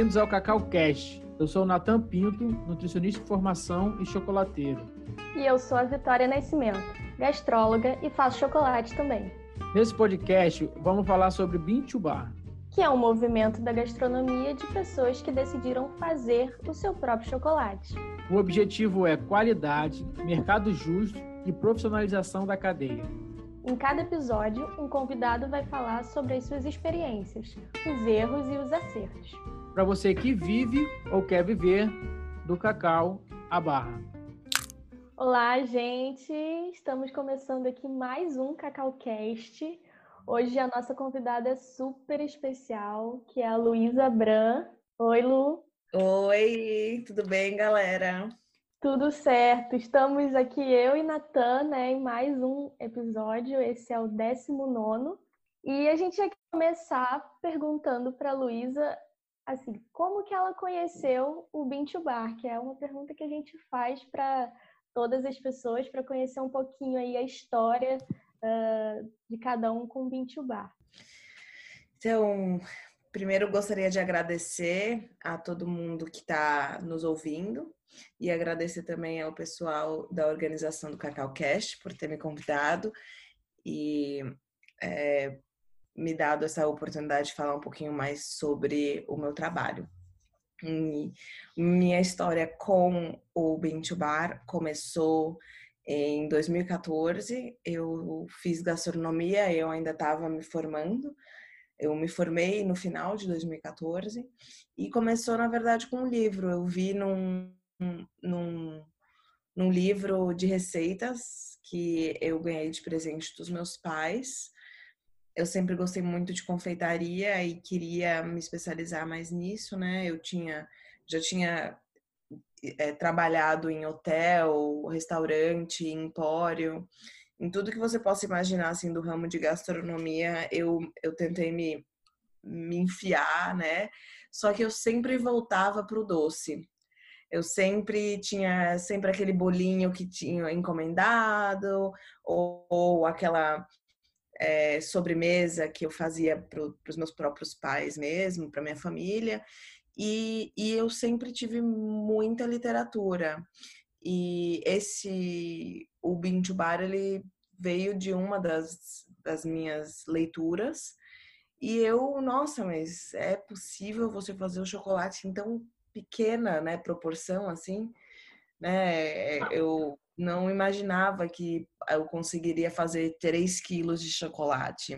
Bem-vindos ao Cacau Cast. Eu sou o Natan Pinto, nutricionista de formação e chocolateiro. E eu sou a Vitória Nascimento, gastróloga e faço chocolate também. Nesse podcast, vamos falar sobre Bean to Bar, que é um movimento da gastronomia de pessoas que decidiram fazer o seu próprio chocolate. O objetivo é qualidade, mercado justo e profissionalização da cadeia. Em cada episódio, um convidado vai falar sobre as suas experiências, os erros e os acertos. Para você que vive ou quer viver do cacau à barra. Olá, gente! Estamos começando aqui mais um Cacau Cast. Hoje a nossa convidada é super especial, que é a Luísa Bran. Oi, Lu! Oi, tudo bem, galera? Tudo certo. Estamos aqui eu e Natan, né, em mais um episódio. Esse é o 19 e a gente ia começar perguntando para Luísa assim, como que ela conheceu o Bintu Bar, que é uma pergunta que a gente faz para todas as pessoas para conhecer um pouquinho aí a história uh, de cada um com o Bintu Bar. Então, primeiro gostaria de agradecer a todo mundo que está nos ouvindo e agradecer também ao pessoal da organização do Cacau Cast por ter me convidado e é, me dado essa oportunidade de falar um pouquinho mais sobre o meu trabalho. E minha história com o Bintu Bar começou em 2014. Eu fiz gastronomia, eu ainda estava me formando. Eu me formei no final de 2014 e começou, na verdade, com um livro. Eu vi num, num, num livro de receitas que eu ganhei de presente dos meus pais. Eu sempre gostei muito de confeitaria e queria me especializar mais nisso, né? Eu tinha já tinha é, trabalhado em hotel, restaurante, empório, em tudo que você possa imaginar assim do ramo de gastronomia, eu eu tentei me me enfiar, né? Só que eu sempre voltava para o doce. Eu sempre tinha sempre aquele bolinho que tinha encomendado, ou, ou aquela é, sobremesa que eu fazia para os meus próprios pais mesmo, para minha família. E, e eu sempre tive muita literatura. E esse, o Bintu Bar, ele veio de uma das, das minhas leituras. E eu, nossa, mas é possível você fazer o chocolate em tão pequena, né, proporção assim, né? Eu não imaginava que eu conseguiria fazer 3 quilos de chocolate,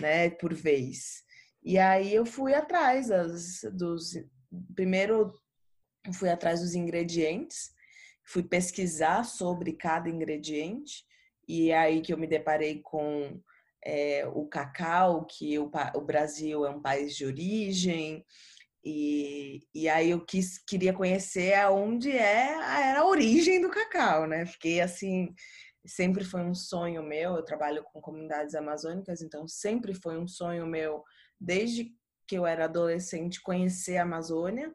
né, por vez. E aí eu fui atrás das, dos. Primeiro, fui atrás dos ingredientes, fui pesquisar sobre cada ingrediente, e é aí que eu me deparei com é, o cacau, que o, o Brasil é um país de origem, e, e aí eu quis, queria conhecer aonde é, era a origem do cacau, né? Fiquei assim, sempre foi um sonho meu, eu trabalho com comunidades amazônicas, então sempre foi um sonho meu, desde que eu era adolescente, conhecer a Amazônia.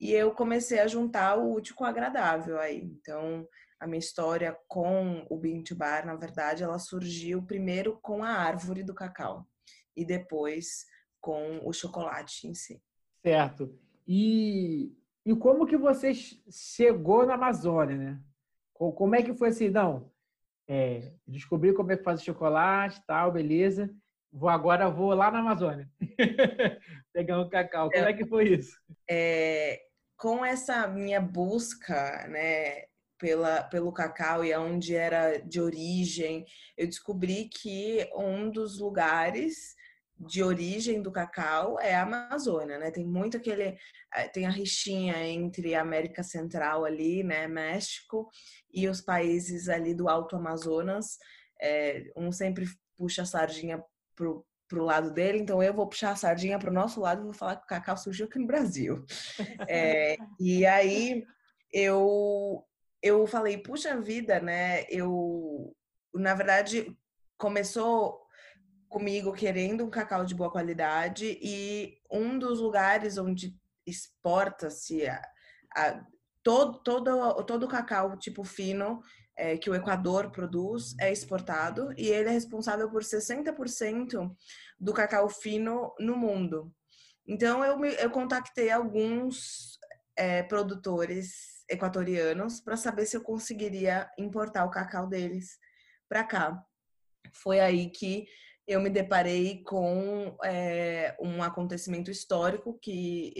E eu comecei a juntar o útil com o agradável aí. Então, a minha história com o Bintu Bar, na verdade, ela surgiu primeiro com a árvore do cacau e depois com o chocolate em si. Certo. E, e como que você chegou na Amazônia, né? Como é que foi assim? Não, é, descobri como é que faz chocolate, tal, beleza. Vou agora vou lá na Amazônia pegar um cacau. Como é, é que foi isso? É, com essa minha busca, né, pela, pelo cacau e aonde era de origem, eu descobri que um dos lugares de origem do cacau é a Amazônia, né? Tem muito aquele eh, tem a rixinha entre a América Central ali, né, México e os países ali do Alto Amazonas. É, um sempre puxa a sardinha pro pro lado dele, então eu vou puxar a sardinha pro nosso lado e vou falar que o cacau surgiu aqui no Brasil. É, e aí eu eu falei, puxa vida, né? Eu na verdade começou comigo querendo um cacau de boa qualidade e um dos lugares onde exporta-se a, a, todo, todo, todo o cacau tipo fino é, que o Equador produz é exportado e ele é responsável por 60% do cacau fino no mundo. Então eu, me, eu contactei alguns é, produtores equatorianos para saber se eu conseguiria importar o cacau deles para cá. Foi aí que eu me deparei com é, um acontecimento histórico que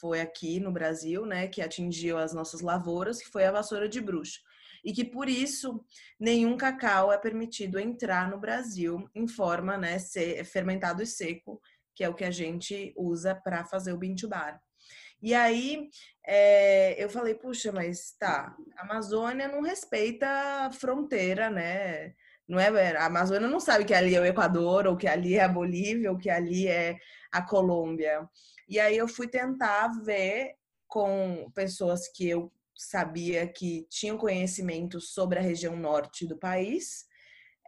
foi aqui no Brasil, né, que atingiu as nossas lavouras, que foi a vassoura de bruxo. E que por isso nenhum cacau é permitido entrar no Brasil em forma, né, fermentado e seco, que é o que a gente usa para fazer o bintubar. E aí é, eu falei, puxa, mas tá, a Amazônia não respeita a fronteira, né? Não é, a Amazônia não sabe que ali é o Equador, ou que ali é a Bolívia, ou que ali é a Colômbia. E aí eu fui tentar ver com pessoas que eu sabia que tinham conhecimento sobre a região norte do país.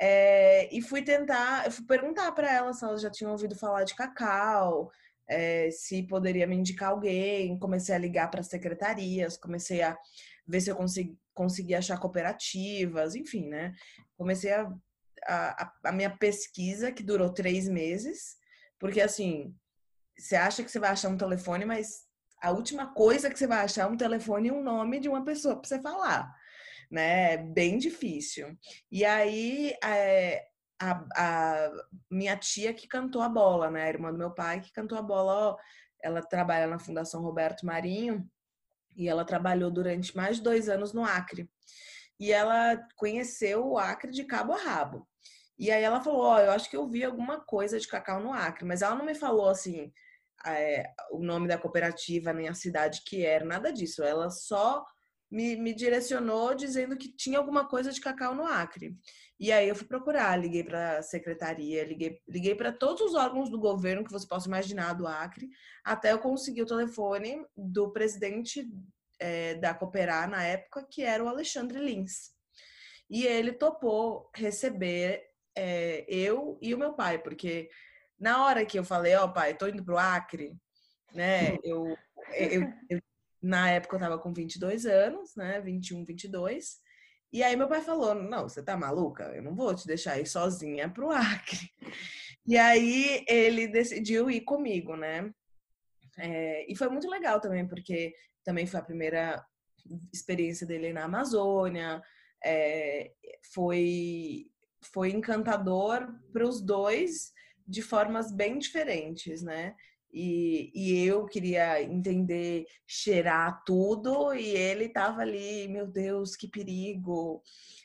É, e fui tentar, eu fui perguntar para elas se elas já tinham ouvido falar de cacau, é, se poderia me indicar alguém. Comecei a ligar para secretarias, comecei a ver se eu consegui, consegui achar cooperativas, enfim, né? Comecei a, a, a minha pesquisa, que durou três meses, porque assim, você acha que você vai achar um telefone, mas a última coisa que você vai achar é um telefone e um nome de uma pessoa para você falar, né? É bem difícil. E aí é, a, a, minha tia que cantou a bola, né? A irmã do meu pai que cantou a bola. Ó, ela trabalha na Fundação Roberto Marinho e ela trabalhou durante mais dois anos no Acre. E ela conheceu o Acre de cabo a rabo. E aí ela falou: Ó, oh, eu acho que eu vi alguma coisa de cacau no Acre, mas ela não me falou assim é, o nome da cooperativa, nem a cidade que era, nada disso. Ela só me, me direcionou dizendo que tinha alguma coisa de cacau no Acre. E aí eu fui procurar, liguei para a secretaria, liguei, liguei para todos os órgãos do governo que você possa imaginar do Acre, até eu conseguir o telefone do presidente é, da Cooperar na época, que era o Alexandre Lins. E ele topou receber é, eu e o meu pai, porque na hora que eu falei, ó, oh, pai, tô indo pro Acre, né? Eu, eu, eu, na época eu tava com 22 anos, né? 21, 22. E aí meu pai falou: Não, você tá maluca? Eu não vou te deixar ir sozinha pro Acre. E aí ele decidiu ir comigo, né? É, e foi muito legal também, porque também foi a primeira experiência dele na Amazônia. É, foi, foi encantador para os dois de formas bem diferentes, né? E, e eu queria entender, cheirar tudo, e ele tava ali, meu Deus, que perigo,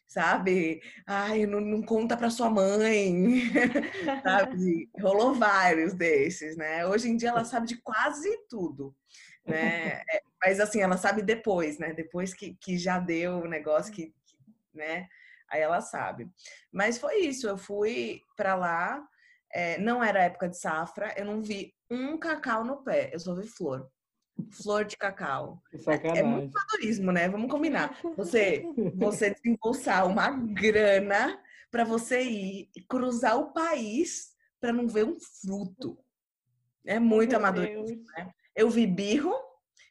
sabe? Ai, não, não conta para sua mãe, sabe? Rolou vários desses, né? Hoje em dia ela sabe de quase tudo, né? É, mas assim, ela sabe depois, né? Depois que, que já deu o negócio que, que né? Aí ela sabe. Mas foi isso, eu fui para lá, é, não era época de safra, eu não vi um cacau no pé, eu só vi flor. Flor de cacau. É, é muito madurismo, né? Vamos combinar. Você, você desembolsar uma grana para você ir cruzar o país para não ver um fruto. É muito amadurismo, né? Eu vi birro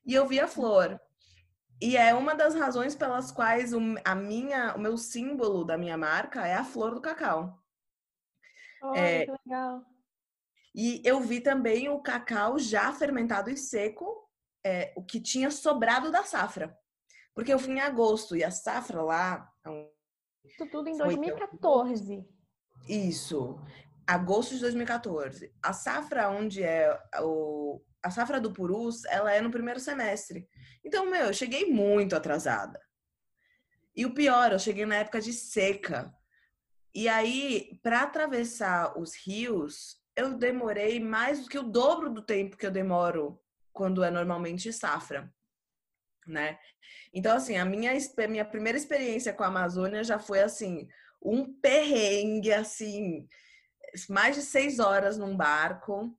e eu vi a flor. E é uma das razões pelas quais o, a minha, o meu símbolo da minha marca é a flor do cacau. É, que legal. E eu vi também o cacau já fermentado e seco, é, o que tinha sobrado da safra. Porque eu fui em agosto e a safra lá. Isso tudo em 2014. Isso. Agosto de 2014. A safra onde é o. A safra do Purus, ela é no primeiro semestre. Então, meu, eu cheguei muito atrasada. E o pior, eu cheguei na época de seca. E aí, para atravessar os rios, eu demorei mais do que o dobro do tempo que eu demoro quando é normalmente safra, né? Então, assim, a minha, minha primeira experiência com a Amazônia já foi, assim, um perrengue, assim, mais de seis horas num barco,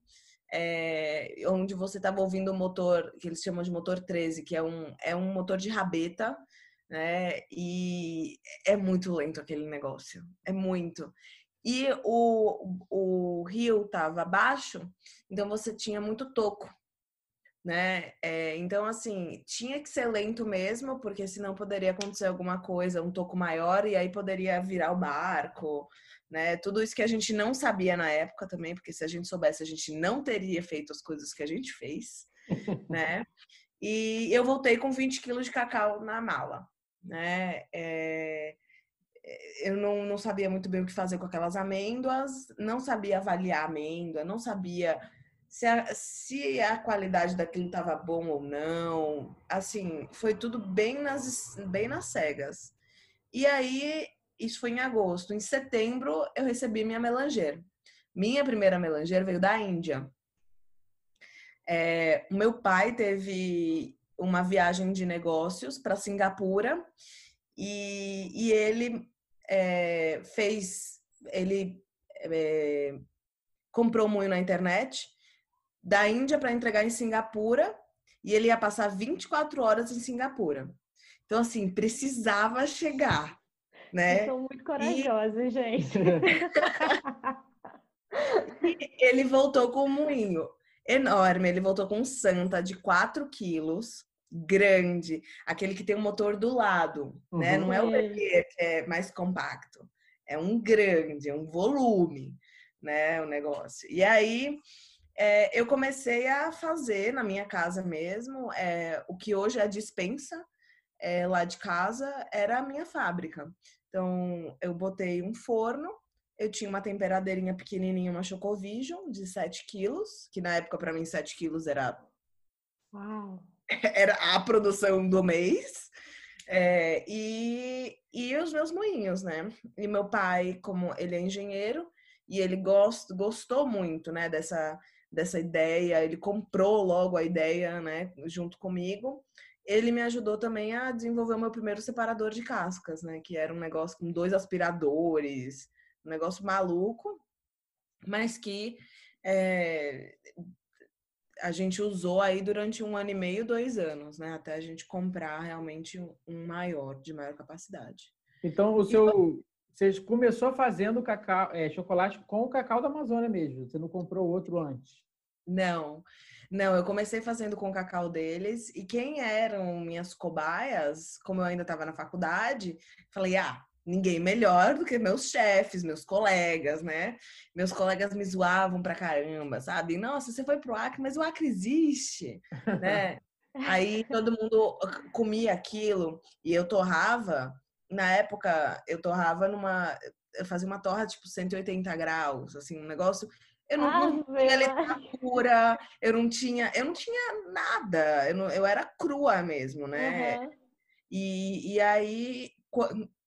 é, onde você estava ouvindo o motor, que eles chamam de motor 13, que é um, é um motor de rabeta, né? E é muito lento aquele negócio, é muito. E o, o rio estava baixo, então você tinha muito toco. né? É, então, assim, tinha que ser lento mesmo, porque senão poderia acontecer alguma coisa, um toco maior, e aí poderia virar o barco, né? Tudo isso que a gente não sabia na época também, porque se a gente soubesse, a gente não teria feito as coisas que a gente fez, né? E eu voltei com 20 quilos de cacau na mala, né? É, eu não, não sabia muito bem o que fazer com aquelas amêndoas, não sabia avaliar a amêndoa, não sabia se a, se a qualidade daquilo estava bom ou não. Assim, foi tudo bem nas, bem nas cegas. E aí, isso foi em agosto. Em setembro, eu recebi minha melanger. Minha primeira melanger veio da Índia. É, o meu pai teve uma viagem de negócios para Singapura e, e ele é, fez, ele é, comprou moinho na internet da Índia para entregar em Singapura e ele ia passar 24 horas em Singapura. Então, assim, precisava chegar, né? Eu sou muito corajosa, e... gente. e ele voltou com um moinho enorme. Ele voltou com um Santa de 4 quilos, grande, aquele que tem um motor do lado, uhum. né? Não é o bebê que é mais compacto, é um grande, é um volume, né? O negócio. E aí é, eu comecei a fazer na minha casa mesmo é, o que hoje é a dispensa é, lá de casa era a minha fábrica. Então eu botei um forno, eu tinha uma temperadeirinha pequenininha, uma Chocovision de 7 quilos, que na época para mim 7 quilos era Uau era a produção do mês. É, e, e os meus moinhos, né? E meu pai, como ele é engenheiro, e ele gost, gostou muito, né, dessa, dessa ideia, ele comprou logo a ideia, né, junto comigo. Ele me ajudou também a desenvolver o meu primeiro separador de cascas, né, que era um negócio com dois aspiradores, um negócio maluco, mas que é, a gente usou aí durante um ano e meio, dois anos, né? Até a gente comprar realmente um maior, de maior capacidade. Então, o seu. Você começou fazendo cacau, é, chocolate com o cacau da Amazônia mesmo. Você não comprou outro antes? Não, não. Eu comecei fazendo com o cacau deles. E quem eram minhas cobaias, como eu ainda estava na faculdade, falei: ah, ninguém melhor do que meus chefes, meus colegas, né? Meus colegas me zoavam pra caramba, sabe? Nossa, você foi pro Acre, mas o Acre existe, né? Aí todo mundo comia aquilo e eu torrava. Na época, eu torrava numa. Eu fazia uma torra tipo 180 graus, assim, um negócio. Eu não, ah, não tinha literatura, eu não tinha, eu não tinha nada, eu, não, eu era crua mesmo, né? Uhum. E, e aí,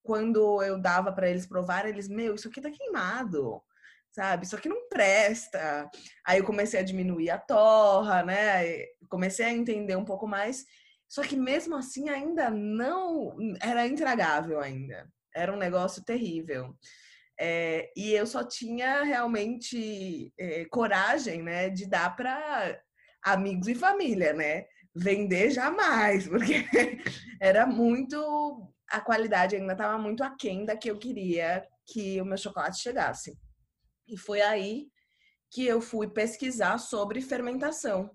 quando eu dava para eles provar, eles, meu, isso aqui tá queimado, sabe? Isso aqui não presta. Aí eu comecei a diminuir a torra, né? Comecei a entender um pouco mais. Só que mesmo assim ainda não era intragável ainda. Era um negócio terrível. É, e eu só tinha realmente é, coragem, né, de dar para amigos e família, né? Vender jamais, porque era muito a qualidade ainda estava muito aquém da que eu queria que o meu chocolate chegasse. E foi aí que eu fui pesquisar sobre fermentação,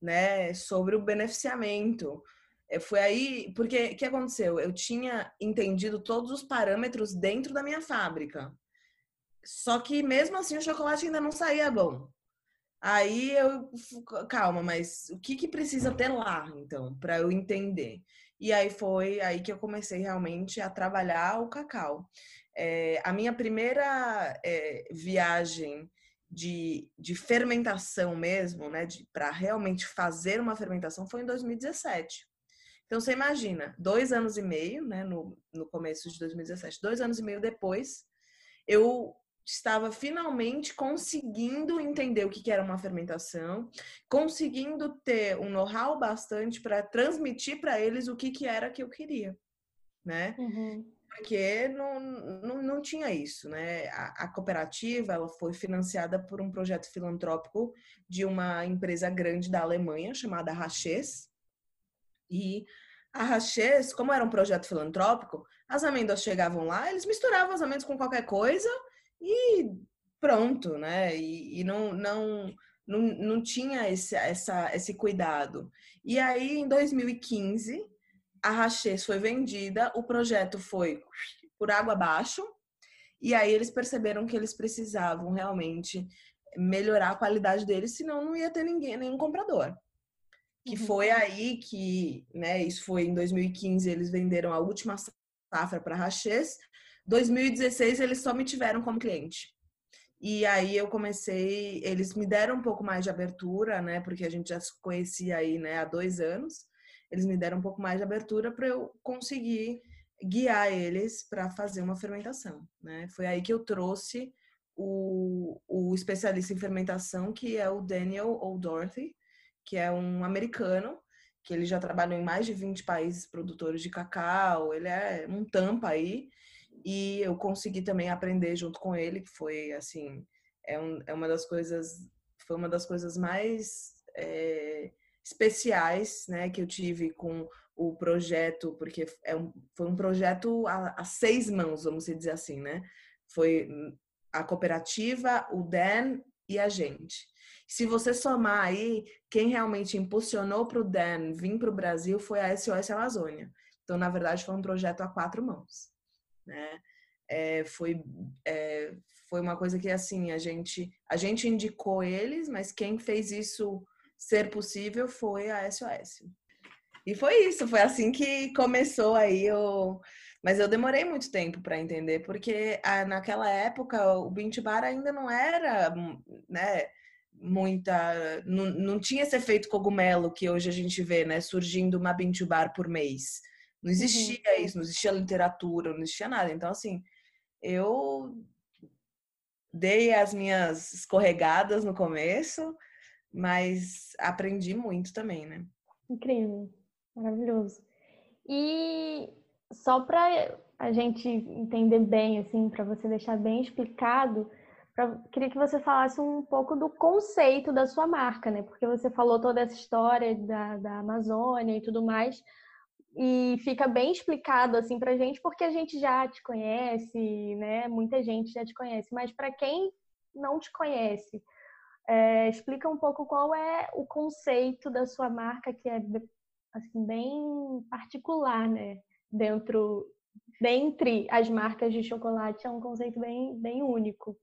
né? Sobre o beneficiamento. É, foi aí, porque o que aconteceu? Eu tinha entendido todos os parâmetros dentro da minha fábrica. Só que mesmo assim o chocolate ainda não saía bom. Aí eu, calma, mas o que, que precisa ter lá, então, para eu entender? E aí foi aí que eu comecei realmente a trabalhar o cacau. É, a minha primeira é, viagem de, de fermentação mesmo, né, para realmente fazer uma fermentação, foi em 2017. Então você imagina, dois anos e meio, né, no, no começo de 2017, dois anos e meio depois, eu estava finalmente conseguindo entender o que era uma fermentação, conseguindo ter um know-how bastante para transmitir para eles o que, era que eu queria, né? Uhum. Porque não, não, não tinha isso, né? A, a, cooperativa ela foi financiada por um projeto filantrópico de uma empresa grande da Alemanha chamada Raches. E a Raches, como era um projeto filantrópico, as amêndoas chegavam lá, eles misturavam as amêndoas com qualquer coisa e pronto, né? E, e não, não, não, não tinha esse, essa, esse cuidado. E aí, em 2015, a Rachês foi vendida, o projeto foi por água abaixo, e aí eles perceberam que eles precisavam realmente melhorar a qualidade deles, senão não ia ter ninguém, nenhum comprador. Que uhum. foi aí que, né, isso foi em 2015, eles venderam a última safra para Rachês. 2016 eles só me tiveram como cliente. E aí eu comecei, eles me deram um pouco mais de abertura, né, porque a gente já se conhecia aí, né, há dois anos. Eles me deram um pouco mais de abertura para eu conseguir guiar eles para fazer uma fermentação, né? Foi aí que eu trouxe o, o especialista em fermentação, que é o Daniel O'Dorothy, que é um americano, que ele já trabalhou em mais de 20 países produtores de cacau, ele é um tampa aí, e eu consegui também aprender junto com ele, que foi, assim, é, um, é uma das coisas, foi uma das coisas mais é, especiais, né, que eu tive com o projeto, porque é um, foi um projeto a, a, seis mãos, vamos dizer assim, né? Foi a cooperativa, o Dan e a gente. Se você somar aí, quem realmente impulsionou para o Dan vir para o Brasil foi a SOS Amazônia. Então, na verdade, foi um projeto a quatro mãos, né? É, foi, é, foi uma coisa que, assim, a gente, a gente indicou eles, mas quem fez isso ser possível foi a SOS. E foi isso, foi assim que começou aí o... Mas eu demorei muito tempo para entender, porque ah, naquela época o Bint Bar ainda não era, né, muita. Não, não tinha esse efeito cogumelo que hoje a gente vê, né? Surgindo uma Bintu Bar por mês. Não existia uhum. isso, não existia literatura, não existia nada. Então, assim, eu dei as minhas escorregadas no começo, mas aprendi muito também, né? Incrível, maravilhoso. E só para a gente entender bem, assim, para você deixar bem explicado, Pra, queria que você falasse um pouco do conceito da sua marca, né? Porque você falou toda essa história da, da Amazônia e tudo mais, e fica bem explicado assim pra gente, porque a gente já te conhece, né? Muita gente já te conhece, mas para quem não te conhece, é, explica um pouco qual é o conceito da sua marca, que é assim, bem particular, né? Dentro, dentre as marcas de chocolate, é um conceito bem, bem único.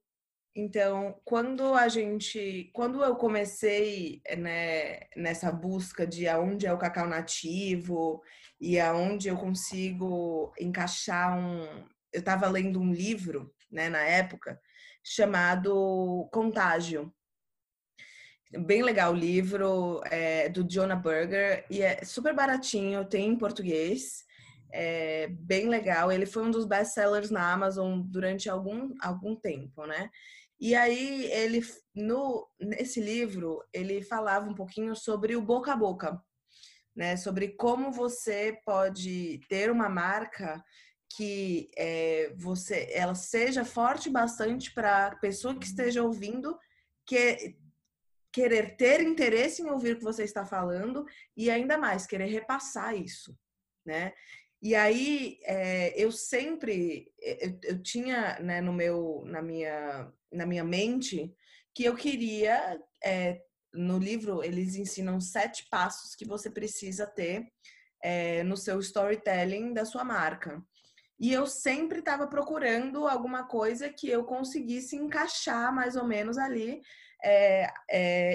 Então, quando a gente, quando eu comecei né, nessa busca de aonde é o cacau nativo e aonde eu consigo encaixar um, eu estava lendo um livro, né, na época, chamado Contágio. Bem legal o livro, é do Jonah Berger e é super baratinho, tem em português. É bem legal. Ele foi um dos best-sellers na Amazon durante algum, algum tempo, né? E aí ele no nesse livro ele falava um pouquinho sobre o boca a boca, né? Sobre como você pode ter uma marca que é, você ela seja forte bastante para a pessoa que esteja ouvindo que querer ter interesse em ouvir o que você está falando e ainda mais querer repassar isso, né? E aí é, eu sempre eu, eu tinha né, no meu na minha na minha mente que eu queria. É, no livro, eles ensinam sete passos que você precisa ter é, no seu storytelling da sua marca. E eu sempre estava procurando alguma coisa que eu conseguisse encaixar mais ou menos ali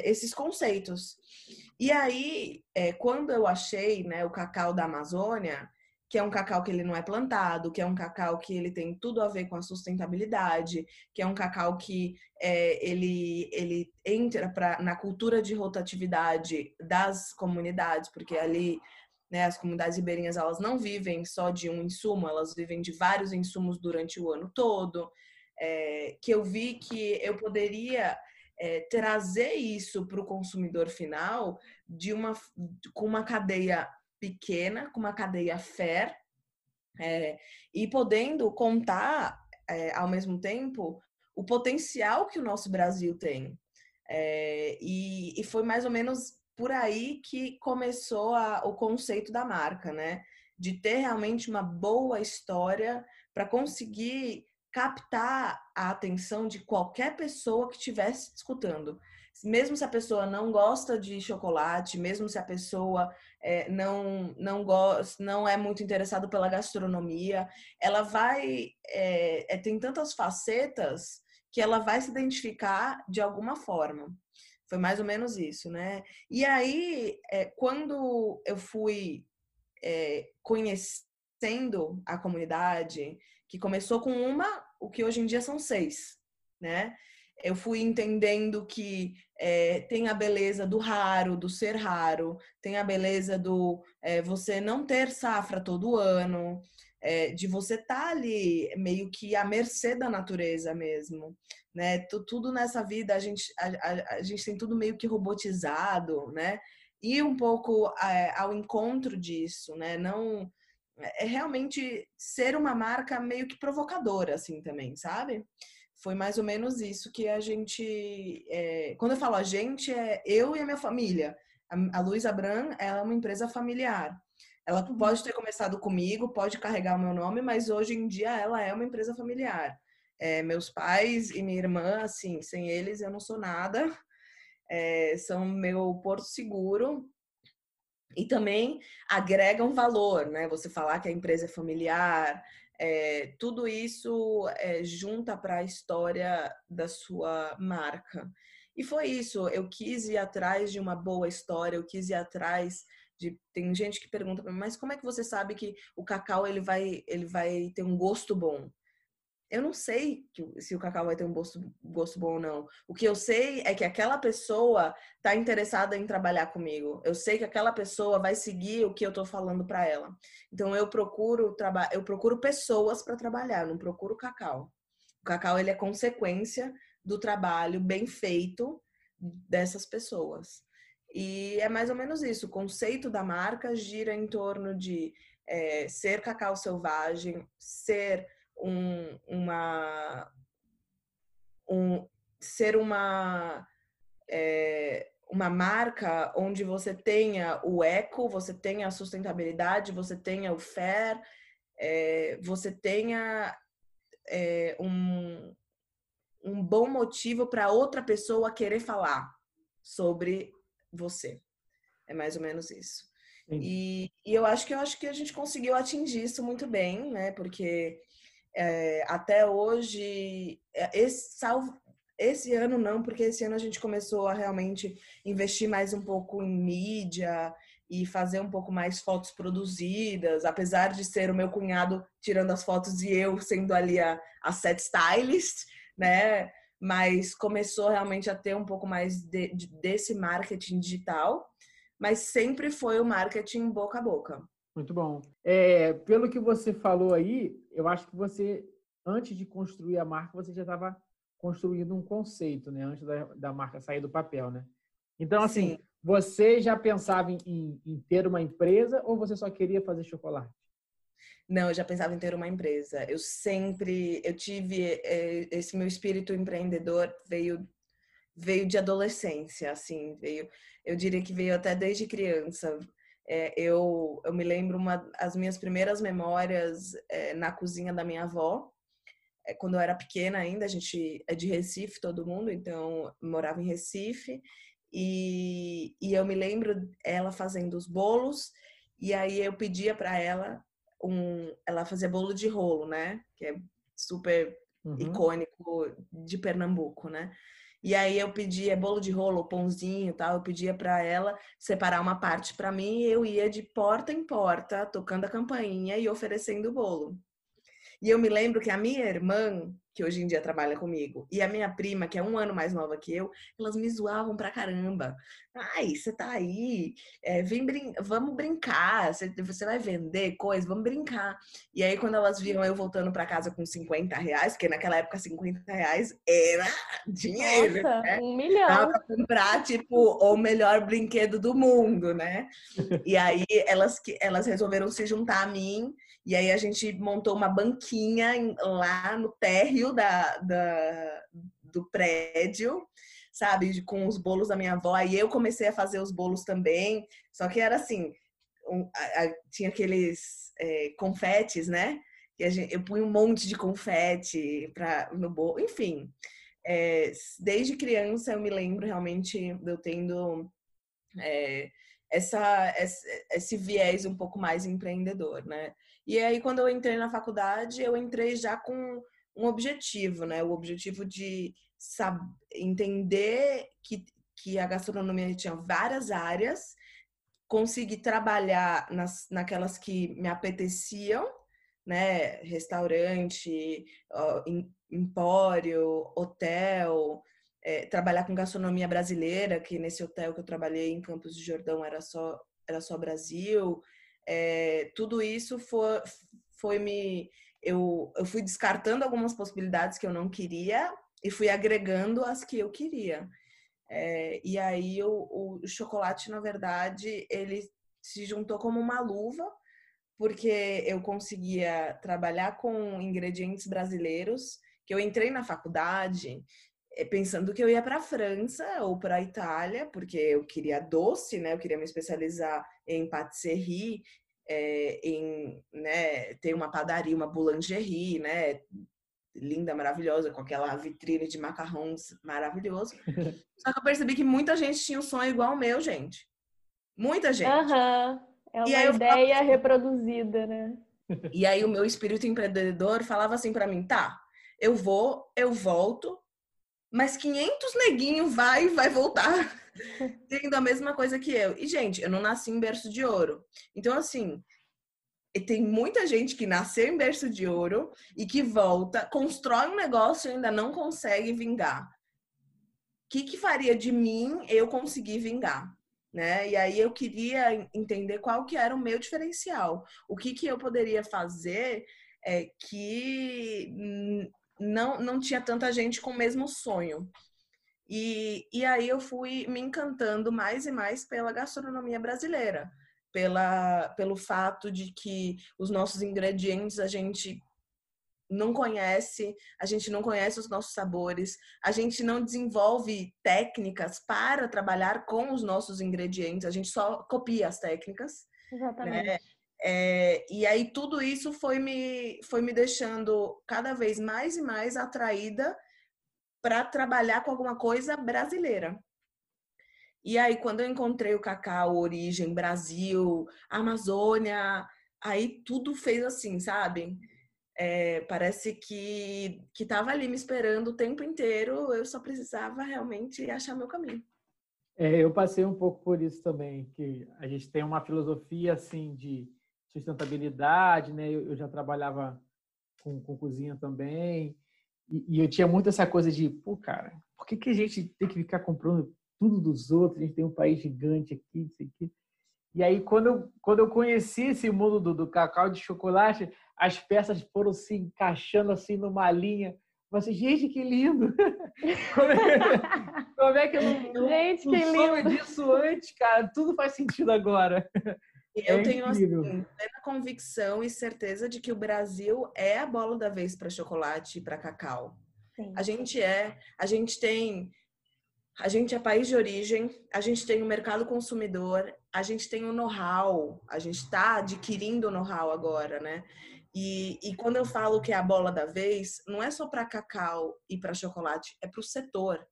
esses conceitos. E aí, quando eu achei né, o cacau da Amazônia, que é um cacau que ele não é plantado, que é um cacau que ele tem tudo a ver com a sustentabilidade, que é um cacau que é, ele, ele entra pra, na cultura de rotatividade das comunidades, porque ali né, as comunidades ribeirinhas elas não vivem só de um insumo, elas vivem de vários insumos durante o ano todo. É, que eu vi que eu poderia é, trazer isso para o consumidor final de uma, com uma cadeia pequena, com uma cadeia fair, é, e podendo contar é, ao mesmo tempo o potencial que o nosso Brasil tem. É, e, e, foi mais ou menos por aí que começou a, o conceito da marca, né? De ter realmente uma boa história para conseguir captar a atenção de qualquer pessoa que estivesse escutando. Mesmo se a pessoa não gosta de chocolate, mesmo se a pessoa é, não não gosta, não é muito interessada pela gastronomia, ela vai é, é, tem tantas facetas que ela vai se identificar de alguma forma. Foi mais ou menos isso, né? E aí, é, quando eu fui conhecendo a comunidade, que começou com uma, o que hoje em dia são seis, né? Eu fui entendendo que é, tem a beleza do raro, do ser raro, tem a beleza do é, você não ter safra todo ano, é, de você estar tá ali meio que à mercê da natureza mesmo, né? Tudo nessa vida a gente a, a, a gente tem tudo meio que robotizado, né? E um pouco é, ao encontro disso, né? Não é realmente ser uma marca meio que provocadora, assim, também, sabe? Foi mais ou menos isso que a gente. É... Quando eu falo a gente, é eu e a minha família. A, a Luísa Bran, ela é uma empresa familiar. Ela uhum. pode ter começado comigo, pode carregar o meu nome, mas hoje em dia ela é uma empresa familiar. É, meus pais e minha irmã, assim, sem eles eu não sou nada. É, são meu porto seguro e também agregam valor, né? Você falar que a empresa é familiar, é, tudo isso é, junta para a história da sua marca. E foi isso, eu quis ir atrás de uma boa história, eu quis ir atrás de, tem gente que pergunta para mim, mas como é que você sabe que o cacau ele vai, ele vai ter um gosto bom? Eu não sei se o cacau vai ter um gosto, gosto bom ou não. O que eu sei é que aquela pessoa está interessada em trabalhar comigo. Eu sei que aquela pessoa vai seguir o que eu estou falando para ela. Então eu procuro eu procuro pessoas para trabalhar, não procuro cacau. O cacau ele é consequência do trabalho bem feito dessas pessoas. E é mais ou menos isso. O conceito da marca gira em torno de é, ser cacau selvagem, ser um, uma. Um, ser uma. É, uma marca onde você tenha o eco, você tenha a sustentabilidade, você tenha o fair, é, você tenha é, um, um bom motivo para outra pessoa querer falar sobre você. É mais ou menos isso. E, e, eu acho que eu acho que a gente conseguiu atingir isso muito bem, né? Porque é, até hoje, é, esse, salvo, esse ano não, porque esse ano a gente começou a realmente investir mais um pouco em mídia e fazer um pouco mais fotos produzidas, apesar de ser o meu cunhado tirando as fotos e eu sendo ali a, a set stylist, né? mas começou realmente a ter um pouco mais de, de, desse marketing digital, mas sempre foi o marketing boca a boca. Muito bom. É, pelo que você falou aí, eu acho que você, antes de construir a marca, você já estava construindo um conceito, né? Antes da, da marca sair do papel, né? Então, assim, Sim. você já pensava em, em ter uma empresa ou você só queria fazer chocolate? Não, eu já pensava em ter uma empresa. Eu sempre, eu tive é, esse meu espírito empreendedor veio veio de adolescência, assim, veio. Eu diria que veio até desde criança. É, eu, eu me lembro uma as minhas primeiras memórias é, na cozinha da minha avó. É, quando eu era pequena ainda, a gente é de Recife, todo mundo, então morava em Recife. E, e eu me lembro ela fazendo os bolos, e aí eu pedia para ela um, ela fazia bolo de rolo, né? Que é super uhum. icônico de Pernambuco, né? E aí eu pedia bolo de rolo, pãozinho, tal. Eu pedia para ela separar uma parte para mim e eu ia de porta em porta tocando a campainha e oferecendo o bolo. E eu me lembro que a minha irmã, que hoje em dia trabalha comigo, e a minha prima, que é um ano mais nova que eu, elas me zoavam pra caramba. Ai, você tá aí, é, vem brin vamos brincar, você, vai vender coisa, vamos brincar. E aí, quando elas viam eu voltando pra casa com 50 reais, porque naquela época 50 reais era dinheiro, Nossa, né? um milhão. Dava pra comprar, tipo, o melhor brinquedo do mundo, né? E aí, elas, elas resolveram se juntar a mim e aí a gente montou uma banquinha lá no térreo da, da, do prédio, sabe? Com os bolos da minha avó. Aí eu comecei a fazer os bolos também. Só que era assim, um, a, a, tinha aqueles é, confetes, né? E gente, eu punha um monte de confete pra, no bolo. Enfim, é, desde criança eu me lembro realmente de eu tendo é, essa, esse viés um pouco mais empreendedor, né? E aí, quando eu entrei na faculdade, eu entrei já com um objetivo, né? O objetivo de saber, entender que, que a gastronomia tinha várias áreas, conseguir trabalhar nas, naquelas que me apeteciam, né? Restaurante, empório, hotel, é, trabalhar com gastronomia brasileira, que nesse hotel que eu trabalhei em Campos de Jordão era só, era só Brasil. É, tudo isso foi, foi me. Eu, eu fui descartando algumas possibilidades que eu não queria e fui agregando as que eu queria. É, e aí o, o chocolate, na verdade, ele se juntou como uma luva, porque eu conseguia trabalhar com ingredientes brasileiros, que eu entrei na faculdade eh, pensando que eu ia para a França ou para a Itália, porque eu queria doce, né? Eu queria me especializar em patisserie, é, em né, ter uma padaria, uma boulangerie, né? Linda, maravilhosa, com aquela vitrine de macarrões maravilhoso. Só que eu percebi que muita gente tinha um sonho igual ao meu, gente. Muita gente. Uhum. É uma ideia falava... reproduzida, né? E aí o meu espírito empreendedor falava assim para mim, tá, eu vou, eu volto, mas 500 neguinho vai vai voltar tendo a mesma coisa que eu. E, gente, eu não nasci em berço de ouro. Então, assim, tem muita gente que nasceu em berço de ouro e que volta, constrói um negócio e ainda não consegue vingar. O que, que faria de mim eu conseguir vingar? Né? E aí eu queria entender qual que era o meu diferencial. O que, que eu poderia fazer é, que não, não tinha tanta gente com o mesmo sonho. E, e aí eu fui me encantando mais e mais pela gastronomia brasileira, pela, pelo fato de que os nossos ingredientes a gente não conhece, a gente não conhece os nossos sabores, a gente não desenvolve técnicas para trabalhar com os nossos ingredientes, a gente só copia as técnicas. Né? Exatamente. Né? É, e aí tudo isso foi me, foi me deixando cada vez mais e mais atraída para trabalhar com alguma coisa brasileira. E aí, quando eu encontrei o cacau Origem Brasil, Amazônia, aí tudo fez assim, sabe? É, parece que que estava ali me esperando o tempo inteiro. Eu só precisava realmente achar meu caminho. É, eu passei um pouco por isso também, que a gente tem uma filosofia assim de sustentabilidade, né? Eu, eu já trabalhava com, com cozinha também e, e, eu tinha muito essa coisa de, pô, cara, por que, que a gente tem que ficar comprando tudo dos outros? A gente tem um país gigante aqui, isso aqui. E aí, quando eu, quando eu conheci esse mundo do, do cacau de chocolate, as peças foram se encaixando assim numa linha. Mas, gente, que lindo! Como é, como é que eu não, gente, não, não soube disso antes, cara? Tudo faz sentido agora. Eu é tenho assim, plena convicção e certeza de que o Brasil é a bola da vez para chocolate e para cacau. Sim. A gente é, a gente tem, a gente é país de origem, a gente tem o um mercado consumidor, a gente tem o um know-how, a gente está adquirindo o know-how agora, né? E, e quando eu falo que é a bola da vez, não é só para cacau e para chocolate, é para o setor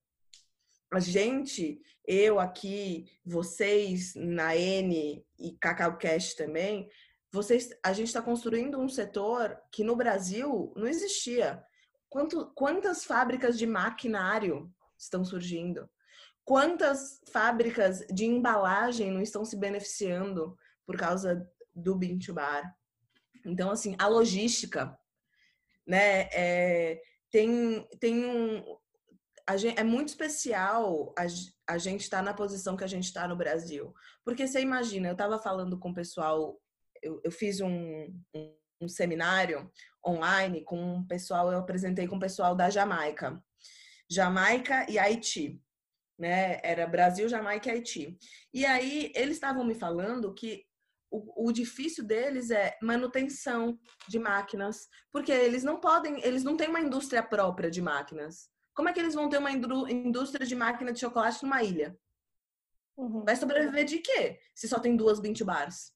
a gente, eu aqui, vocês na N e Cacau Cash também, vocês, a gente está construindo um setor que no Brasil não existia. Quanto, quantas fábricas de maquinário estão surgindo? Quantas fábricas de embalagem não estão se beneficiando por causa do Bean to Bar? Então, assim, a logística, né? É, tem, tem um, gente, é muito especial a, a gente estar tá na posição que a gente está no Brasil. Porque você imagina, eu estava falando com o pessoal, eu, eu fiz um, um, um, seminário online com um pessoal, eu apresentei com o pessoal da Jamaica. Jamaica e Haiti. Né? Era Brasil, Jamaica e Haiti. E aí eles estavam me falando que o, o, difícil deles é manutenção de máquinas, porque eles não podem, eles não têm uma indústria própria de máquinas. Como é que eles vão ter uma indústria de máquina de chocolate numa ilha? Uhum. Vai sobreviver de quê? Se só tem duas Bint bars.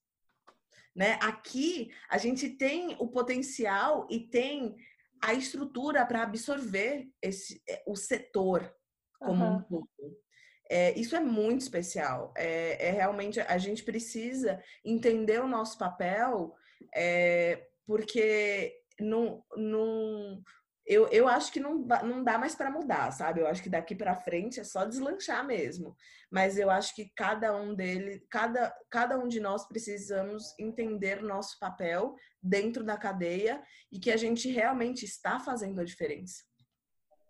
Né? Aqui a gente tem o potencial e tem a estrutura para absorver esse, é, o setor como uhum. um todo. É, isso é muito especial. É, é, realmente a gente precisa entender o nosso papel, é, porque não, não, eu, eu acho que não, não dá mais para mudar, sabe? Eu acho que daqui para frente é só deslanchar mesmo. Mas eu acho que cada um dele, cada, cada um de nós precisamos entender nosso papel dentro da cadeia e que a gente realmente está fazendo a diferença.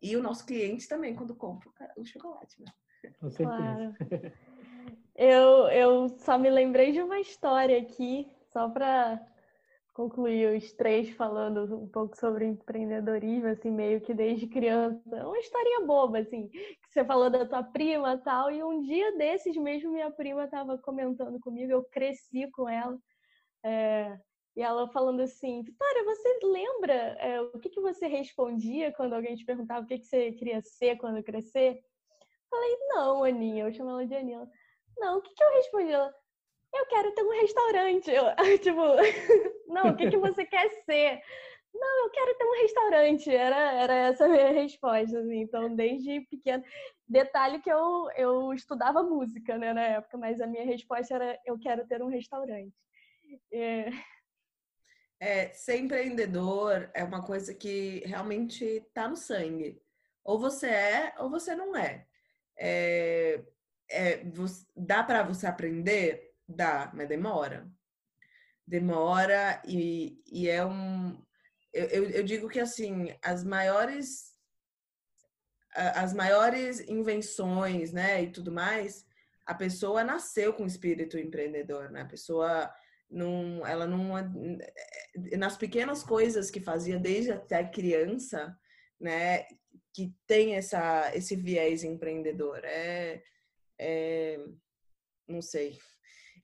E o nosso cliente também, quando compra o chocolate, né? Com certeza. Claro. Eu, eu só me lembrei de uma história aqui, só para concluir os três falando um pouco sobre empreendedorismo, assim, meio que desde criança. Uma historinha boba, assim, que você falou da tua prima tal, e um dia desses mesmo minha prima estava comentando comigo, eu cresci com ela, é, e ela falando assim, Vitória, você lembra é, o que, que você respondia quando alguém te perguntava o que, que você queria ser quando crescer? Falei, não, Aninha, eu chamo ela de Aninha. Não, o que, que eu respondi? Ela, eu quero ter um restaurante. Eu, tipo, não, o que, que você quer ser? Não, eu quero ter um restaurante. Era, era essa a minha resposta. Assim. Então, desde pequena. Detalhe que eu, eu estudava música né, na época, mas a minha resposta era: eu quero ter um restaurante. É... É, ser empreendedor é uma coisa que realmente está no sangue. Ou você é, ou você não é. é, é dá para você aprender? Dá, mas demora. Demora e, e é um. Eu, eu, eu digo que assim, as maiores as maiores invenções, né, e tudo mais, a pessoa nasceu com espírito empreendedor, né? A pessoa não, ela não nas pequenas coisas que fazia desde até criança, né, que tem essa esse viés empreendedor. É, é não sei.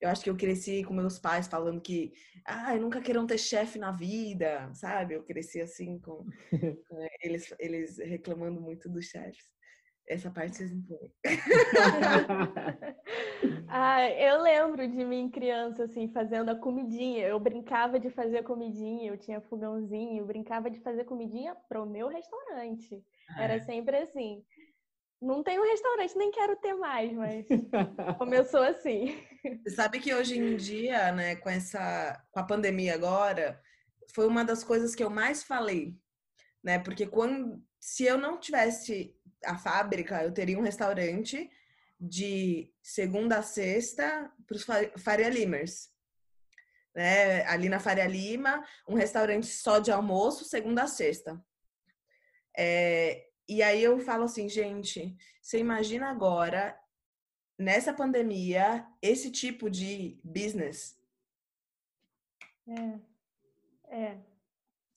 Eu acho que eu cresci com meus pais falando que, ah, eu nunca queiram ter chefe na vida, sabe? Eu cresci assim com né, eles, eles reclamando muito dos chefes. Essa parte vocês entendem. ah, eu lembro de mim criança, assim, fazendo a comidinha. Eu brincava de fazer comidinha, eu tinha fogãozinho, eu brincava de fazer comidinha pro meu restaurante. Ah, Era é. sempre assim. Não tenho restaurante, nem quero ter mais, mas começou assim. Você sabe que hoje em dia, né, com essa com a pandemia agora, foi uma das coisas que eu mais falei, né? Porque quando se eu não tivesse a fábrica, eu teria um restaurante de segunda a sexta para os Faria Limers. Né? Ali na Faria Lima, um restaurante só de almoço, segunda a sexta. É, e aí eu falo assim, gente, você imagina agora nessa pandemia, esse tipo de business. É. É.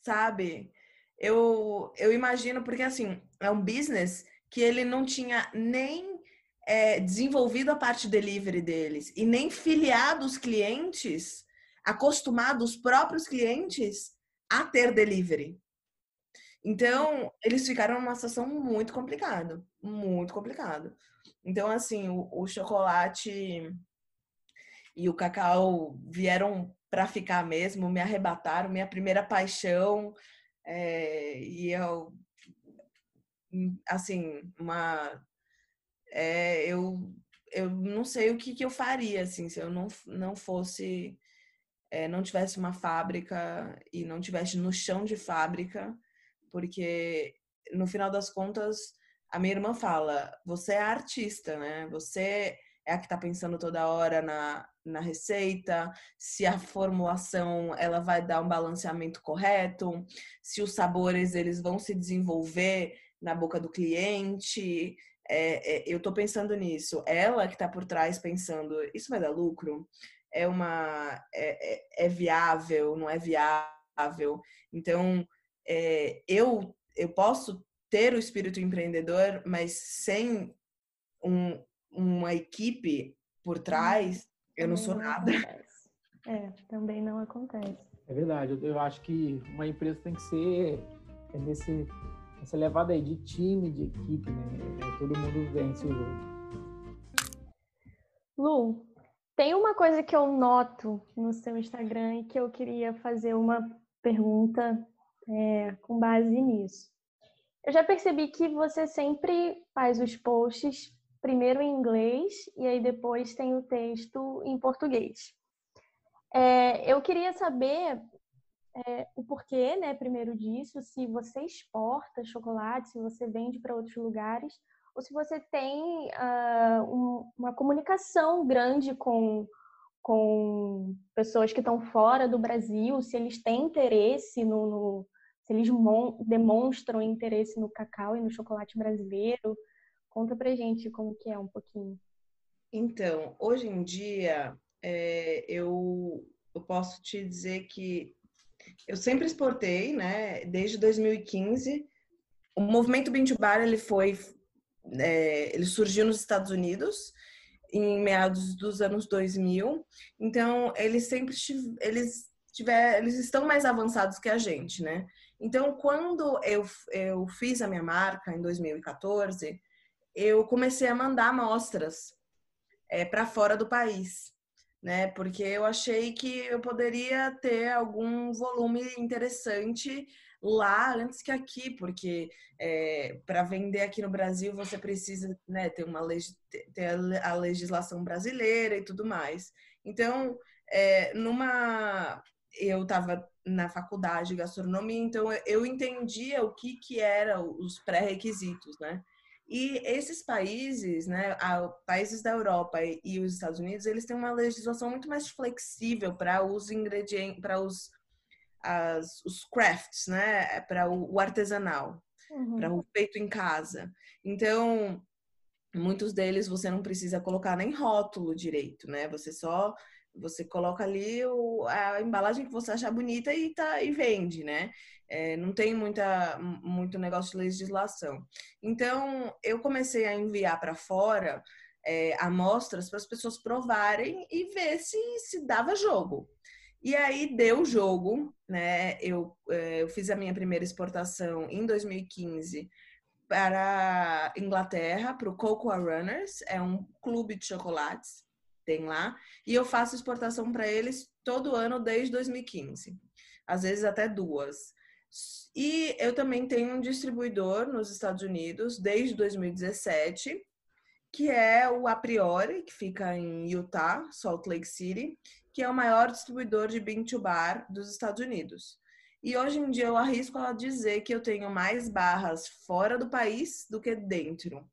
Sabe? Eu, eu imagino, porque assim, é um business que ele não tinha nem é, desenvolvido a parte delivery deles e nem filiado os clientes, acostumado os próprios clientes a ter delivery. Então, eles ficaram numa situação muito complicada, muito complicado. Então, assim, o, o chocolate e o cacau vieram para ficar mesmo, me arrebataram, minha primeira paixão. É, e eu, assim, uma. É, eu, eu não sei o que, que eu faria, assim, se eu não, não fosse. É, não tivesse uma fábrica e não tivesse no chão de fábrica, porque no final das contas a minha irmã fala: você é artista, né? Você é a que está pensando toda hora na, na receita, se a formulação ela vai dar um balanceamento correto, se os sabores eles vão se desenvolver na boca do cliente. É, é, eu estou pensando nisso. Ela que está por trás pensando, isso vai dar lucro? É uma é, é, é viável? Não é viável? Então é, eu eu posso ter o espírito empreendedor, mas sem um, uma equipe por uhum. trás, eu não sou nada. É, também não acontece. É verdade. Eu, acho que uma empresa tem que ser é nesse, essa levada aí de time, de equipe, né? É, todo mundo vence o jogo. Lu, tem uma coisa que eu noto no seu Instagram e que eu queria fazer uma pergunta é, com base nisso. Eu já percebi que você sempre faz os posts primeiro em inglês e aí depois tem o texto em português. É, eu queria saber é, o porquê, né, primeiro disso, se você exporta chocolate, se você vende para outros lugares, ou se você tem uh, um, uma comunicação grande com, com pessoas que estão fora do Brasil, se eles têm interesse no, no se eles demonstram interesse no cacau e no chocolate brasileiro. Conta pra gente como que é um pouquinho. Então, hoje em dia, é, eu, eu posso te dizer que eu sempre exportei, né? Desde 2015. O movimento Bean to Bar, ele foi... É, ele surgiu nos Estados Unidos em meados dos anos 2000. Então, eles sempre eles tiver, eles estão mais avançados que a gente, né? Então, quando eu, eu fiz a minha marca em 2014, eu comecei a mandar amostras é, para fora do país, né? Porque eu achei que eu poderia ter algum volume interessante lá antes que aqui, porque é, para vender aqui no Brasil você precisa né, ter uma ter a legislação brasileira e tudo mais. Então, é, numa eu estava na faculdade de gastronomia, então eu entendia o que que eram os pré-requisitos, né? E esses países, né, países da Europa e os Estados Unidos, eles têm uma legislação muito mais flexível para os ingredientes, para os, as, os crafts, né, para o, o artesanal, uhum. para o feito em casa. Então, muitos deles você não precisa colocar nem rótulo direito, né? Você só você coloca ali o, a embalagem que você achar bonita e, tá, e vende, né? É, não tem muita, muito negócio de legislação. Então, eu comecei a enviar para fora é, amostras para as pessoas provarem e ver se, se dava jogo. E aí deu jogo, né? Eu, é, eu fiz a minha primeira exportação em 2015 para Inglaterra, para o Cocoa Runners, é um clube de chocolates tem lá, e eu faço exportação para eles todo ano desde 2015, às vezes até duas. E eu também tenho um distribuidor nos Estados Unidos desde 2017, que é o A Priori, que fica em Utah, Salt Lake City, que é o maior distribuidor de bean to bar dos Estados Unidos. E hoje em dia eu arrisco a dizer que eu tenho mais barras fora do país do que dentro.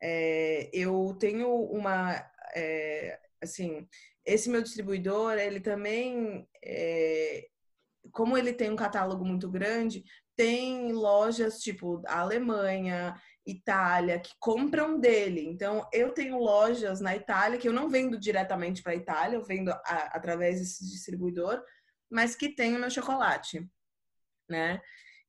É, eu tenho uma é, assim, esse meu distribuidor, ele também, é, como ele tem um catálogo muito grande, tem lojas tipo Alemanha, Itália, que compram dele. Então, eu tenho lojas na Itália que eu não vendo diretamente para a Itália, eu vendo a, através desse distribuidor, mas que tem o meu chocolate, né?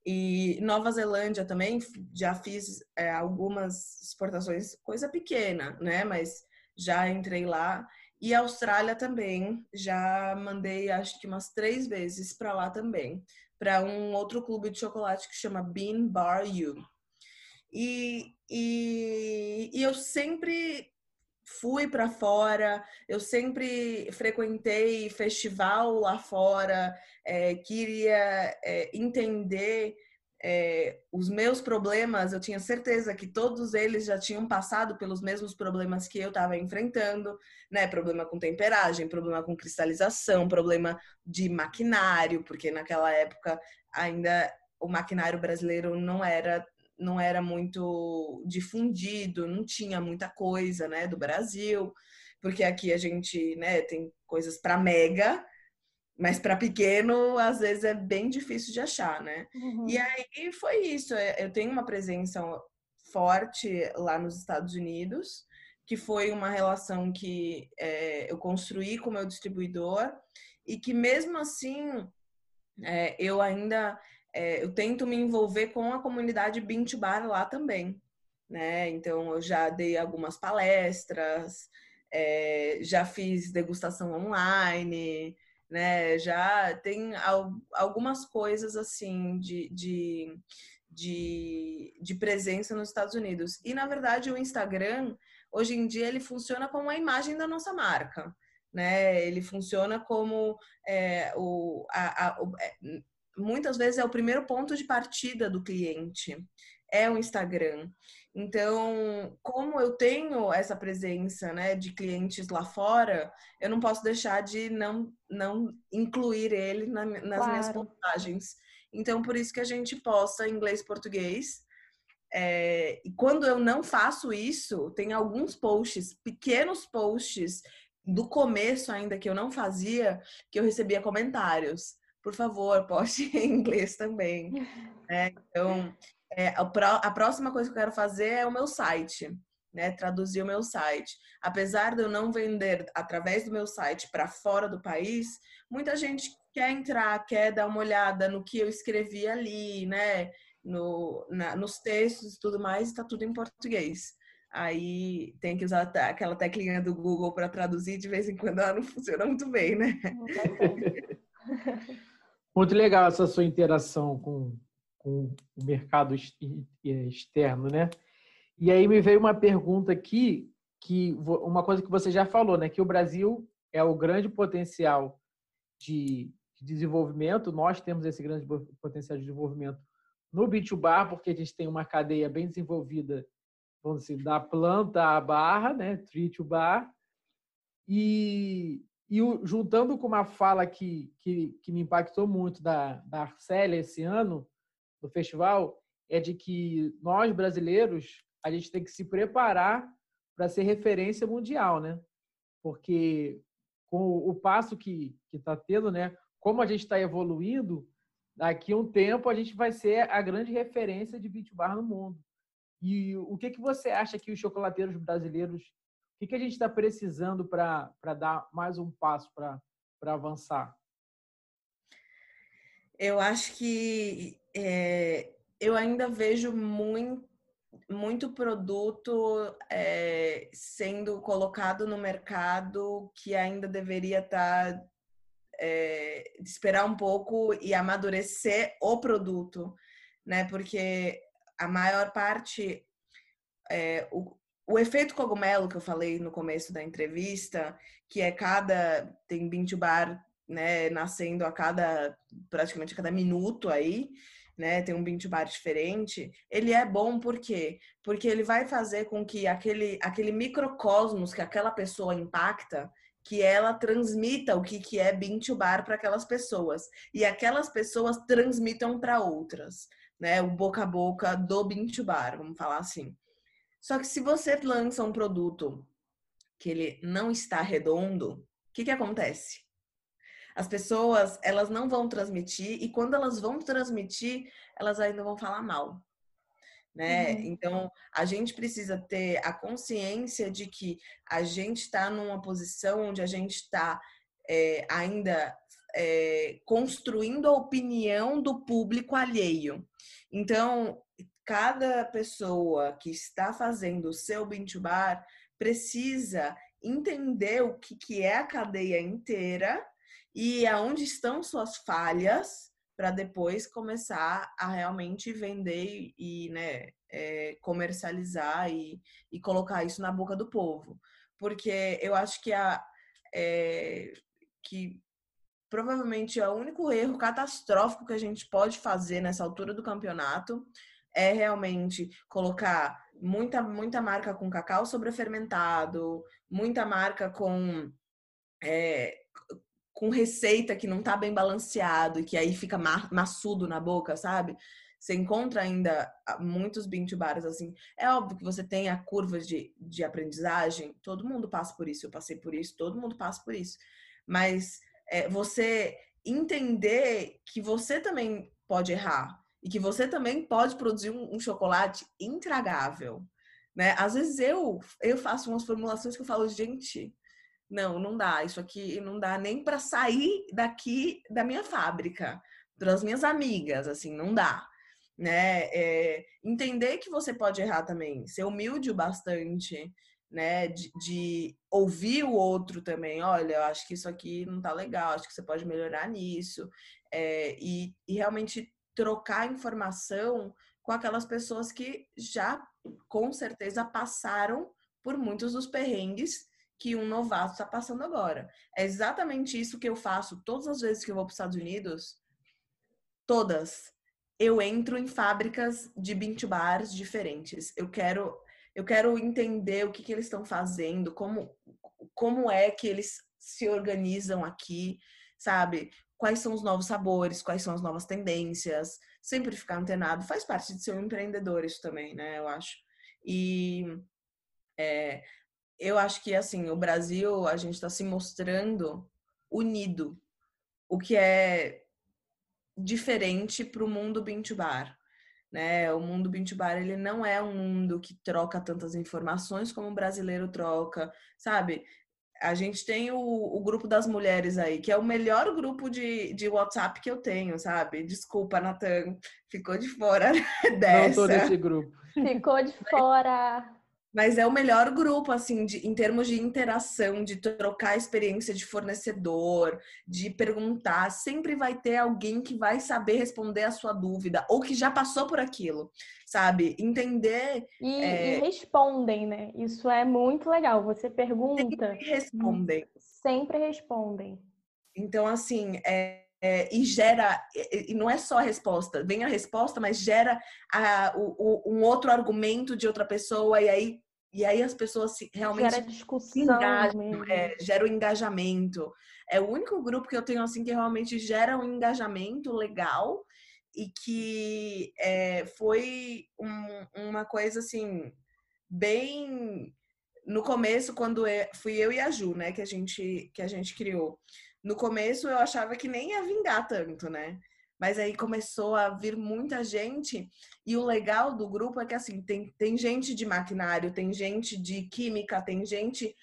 E Nova Zelândia também já fiz é, algumas exportações, coisa pequena, né? Mas já entrei lá. E Austrália também, já mandei acho que umas três vezes para lá também, para um outro clube de chocolate que chama Bean Bar U. E, e, e eu sempre fui para fora, eu sempre frequentei festival lá fora, é, queria é, entender é, os meus problemas, eu tinha certeza que todos eles já tinham passado pelos mesmos problemas que eu estava enfrentando, né? Problema com temperagem, problema com cristalização, problema de maquinário, porque naquela época ainda o maquinário brasileiro não era não era muito difundido, não tinha muita coisa, né, do Brasil, porque aqui a gente, né, tem coisas para mega, mas para pequeno, às vezes é bem difícil de achar, né? Uhum. E aí foi isso. É, eu tenho uma presença forte lá nos Estados Unidos, que foi uma relação que é, eu construí com o meu distribuidor e que mesmo assim é, eu ainda é, eu tento me envolver com a comunidade Bean Bar lá também, né? Então eu já dei algumas palestras, é, já fiz degustação online, né? Já tem algumas coisas assim de, de, de, de, presença nos Estados Unidos. E na verdade o Instagram hoje em dia ele funciona como a imagem da nossa marca. Né? Ele funciona como é, o, a, a, o, é, muitas vezes é o primeiro ponto de partida do cliente, é o Instagram. Então, como eu tenho essa presença né, de clientes lá fora, eu não posso deixar de não, não incluir ele na, nas claro. minhas postagens. Então, por isso que a gente posta inglês e português. É, e quando eu não faço isso, tem alguns posts, pequenos posts do começo ainda que eu não fazia, que eu recebia comentários. Por favor, poste em inglês também. É, então, é, a próxima coisa que eu quero fazer é o meu site, né? Traduzir o meu site. Apesar de eu não vender através do meu site para fora do país, muita gente quer entrar, quer dar uma olhada no que eu escrevi ali, né? No, na, nos textos e tudo mais, está tudo em português. Aí tem que usar aquela teclinha do Google para traduzir, de vez em quando ela não funciona muito bem, né? Muito legal essa sua interação com, com o mercado externo, né? E aí me veio uma pergunta aqui, que uma coisa que você já falou, né? Que o Brasil é o grande potencial de desenvolvimento, nós temos esse grande potencial de desenvolvimento no B2Bar, porque a gente tem uma cadeia bem desenvolvida, vamos dizer, da planta à barra, né? Tree to bar. E, e juntando com uma fala que, que, que me impactou muito da, da Arcélia esse ano, do festival é de que nós brasileiros a gente tem que se preparar para ser referência mundial, né? Porque com o passo que está tendo, né? Como a gente está evoluindo, daqui a um tempo a gente vai ser a grande referência de beach bar no mundo. E o que, que você acha que os chocolateiros brasileiros, o que, que a gente está precisando para dar mais um passo para avançar? Eu acho que é, eu ainda vejo muito, muito produto é, sendo colocado no mercado que ainda deveria estar. Tá, é, esperar um pouco e amadurecer o produto, né? Porque a maior parte. É, o efeito cogumelo que eu falei no começo da entrevista, que é cada. Tem 20 bar né, nascendo a cada praticamente a cada minuto aí, né, tem um beat bar diferente, ele é bom por quê? Porque ele vai fazer com que aquele aquele microcosmos que aquela pessoa impacta, que ela transmita o que que é bar para aquelas pessoas e aquelas pessoas transmitam para outras, né, o boca a boca do beat bar, vamos falar assim. Só que se você lança um produto que ele não está redondo, o que que acontece? As pessoas, elas não vão transmitir e quando elas vão transmitir, elas ainda vão falar mal. Né? Uhum. Então, a gente precisa ter a consciência de que a gente está numa posição onde a gente está é, ainda é, construindo a opinião do público alheio. Então, cada pessoa que está fazendo o seu bintu bar precisa entender o que, que é a cadeia inteira e aonde estão suas falhas para depois começar a realmente vender e né, é, comercializar e, e colocar isso na boca do povo. Porque eu acho que, a, é, que provavelmente é o único erro catastrófico que a gente pode fazer nessa altura do campeonato é realmente colocar muita, muita marca com cacau sobrefermentado, muita marca com é, com receita que não tá bem balanceado e que aí fica maçudo na boca, sabe? Você encontra ainda ah, muitos bintu bares assim. É óbvio que você tem a curva de, de aprendizagem, todo mundo passa por isso, eu passei por isso, todo mundo passa por isso. Mas é, você entender que você também pode errar e que você também pode produzir um, um chocolate intragável. Né? Às vezes eu, eu faço umas formulações que eu falo, gente, não, não dá. Isso aqui não dá nem para sair daqui da minha fábrica, das minhas amigas, assim, não dá. Né? É, entender que você pode errar também, ser humilde o bastante, né? De, de, ouvir o outro também. Olha, eu acho que isso aqui não tá legal, acho que você pode melhorar nisso. É, e, e realmente trocar informação com aquelas pessoas que já com certeza passaram por muitos dos perrengues que um novato está passando agora. É exatamente isso que eu faço todas as vezes que eu vou para os Estados Unidos. todas, eu entro em fábricas de bean bars diferentes. Eu quero eu quero entender o que, que eles estão fazendo, como, como é que eles se organizam aqui, sabe? Quais são os novos sabores, quais são as novas tendências. Sempre ficar antenado. Faz parte de ser um empreendedor isso também, né? Eu acho. E é, eu acho que, assim, o Brasil, a gente está se mostrando unido, o que é diferente para o mundo bean bar né? O mundo Bintubar, ele não é um mundo que troca tantas informações como o brasileiro troca, sabe? A gente tem o, o, grupo das mulheres aí, que é o melhor grupo de, de WhatsApp que eu tenho, sabe? Desculpa, Natan, ficou de fora dessa. Não tô nesse grupo. Ficou de fora. Mas é o melhor grupo, assim, de, em termos de interação, de trocar experiência de fornecedor, de perguntar. Sempre vai ter alguém que vai saber responder a sua dúvida, ou que já passou por aquilo, sabe? Entender. E, é... e respondem, né? Isso é muito legal. Você pergunta. Sempre respondem. Sempre respondem. Então, assim, é, é, e gera, e não é só a resposta, vem a resposta, mas gera a, o, o, um outro argumento de outra pessoa, e aí e aí as pessoas se, realmente gera discussão engajam, é, gera o engajamento. É o único grupo que eu tenho assim que realmente gera um engajamento legal e que é, foi um, uma coisa assim bem no começo quando eu, fui eu e a Ju, né, que a gente que a gente criou. No começo eu achava que nem ia vingar tanto, né? Mas aí começou a vir muita gente, e o legal do grupo é que assim, tem, tem gente de maquinário, tem gente de química, tem gente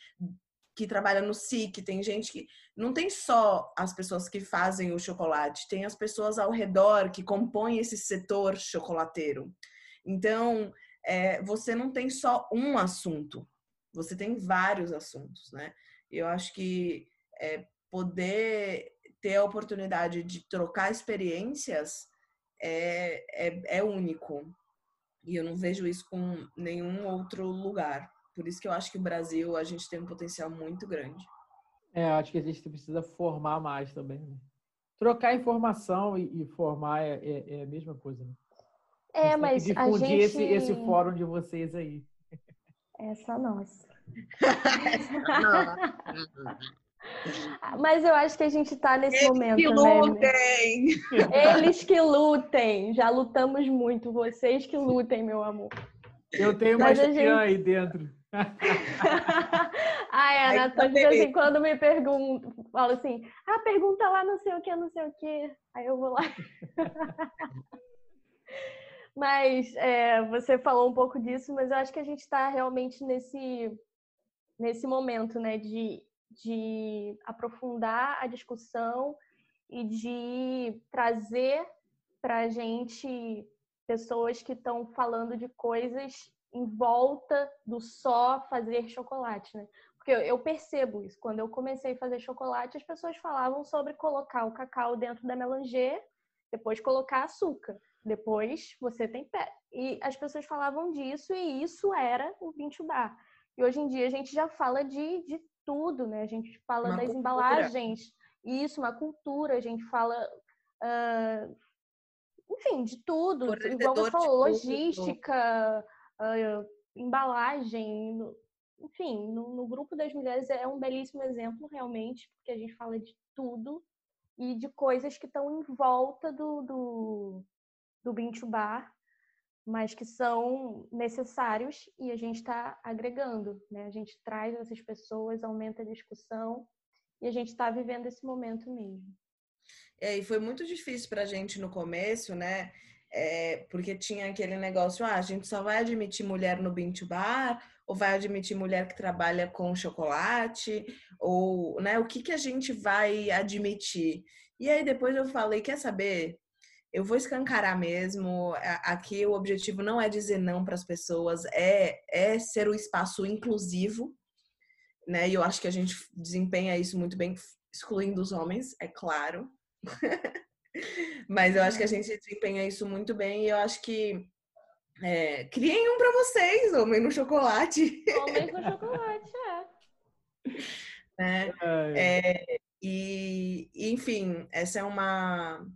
que trabalha no SIC, tem gente que. Não tem só as pessoas que fazem o chocolate, tem as pessoas ao redor que compõem esse setor chocolateiro. Então, é, você não tem só um assunto, você tem vários assuntos, né? Eu acho que é, poder ter a oportunidade de trocar experiências é, é, é único. E eu não vejo isso com nenhum outro lugar. Por isso que eu acho que o Brasil, a gente tem um potencial muito grande. É, acho que a gente precisa formar mais também. Né? Trocar informação e, e formar é, é, é, a mesma coisa. Né? É, mas a gente... esse, esse fórum de vocês aí. Essa nossa. Mas eu acho que a gente está nesse Eles momento. Que né, lutem! Né? Eles que lutem! Já lutamos muito. Vocês que lutem, meu amor. Eu tenho uma gente... aí dentro. Ai, Ana, tô de vez em quando me pergunto, falo assim, ah, pergunta lá não sei o que, não sei o que. Aí eu vou lá. mas é, você falou um pouco disso, mas eu acho que a gente está realmente nesse, nesse momento, né, de de aprofundar a discussão e de trazer para a gente pessoas que estão falando de coisas em volta do só fazer chocolate, né? Porque eu percebo isso. Quando eu comecei a fazer chocolate, as pessoas falavam sobre colocar o cacau dentro da melanger, depois colocar açúcar, depois você tem pé. E as pessoas falavam disso e isso era o vinho bar. E hoje em dia a gente já fala de, de tudo, né? A gente fala uma das cultura. embalagens, isso, uma cultura, a gente fala, uh, enfim, de tudo. Igual você falou, logística, uh, embalagem, enfim, no, no, grupo das mulheres é um belíssimo exemplo, realmente, porque a gente fala de tudo e de coisas que estão em volta do, do, do Bintu Bar mas que são necessários e a gente está agregando, né? A gente traz essas pessoas, aumenta a discussão e a gente está vivendo esse momento mesmo. É, e foi muito difícil para a gente no começo, né? É, porque tinha aquele negócio, ah, a gente só vai admitir mulher no Bintu Bar, ou vai admitir mulher que trabalha com chocolate, ou, né, o que que a gente vai admitir? E aí depois eu falei, quer saber? Eu vou escancarar mesmo. Aqui o objetivo não é dizer não para as pessoas, é, é ser o espaço inclusivo, né? E eu acho que a gente desempenha isso muito bem, excluindo os homens, é claro. Mas eu acho que a gente desempenha isso muito bem e eu acho que é, criem um para vocês, homem no chocolate. Homem no chocolate, é. é. é e, enfim, essa é uma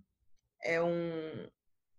é um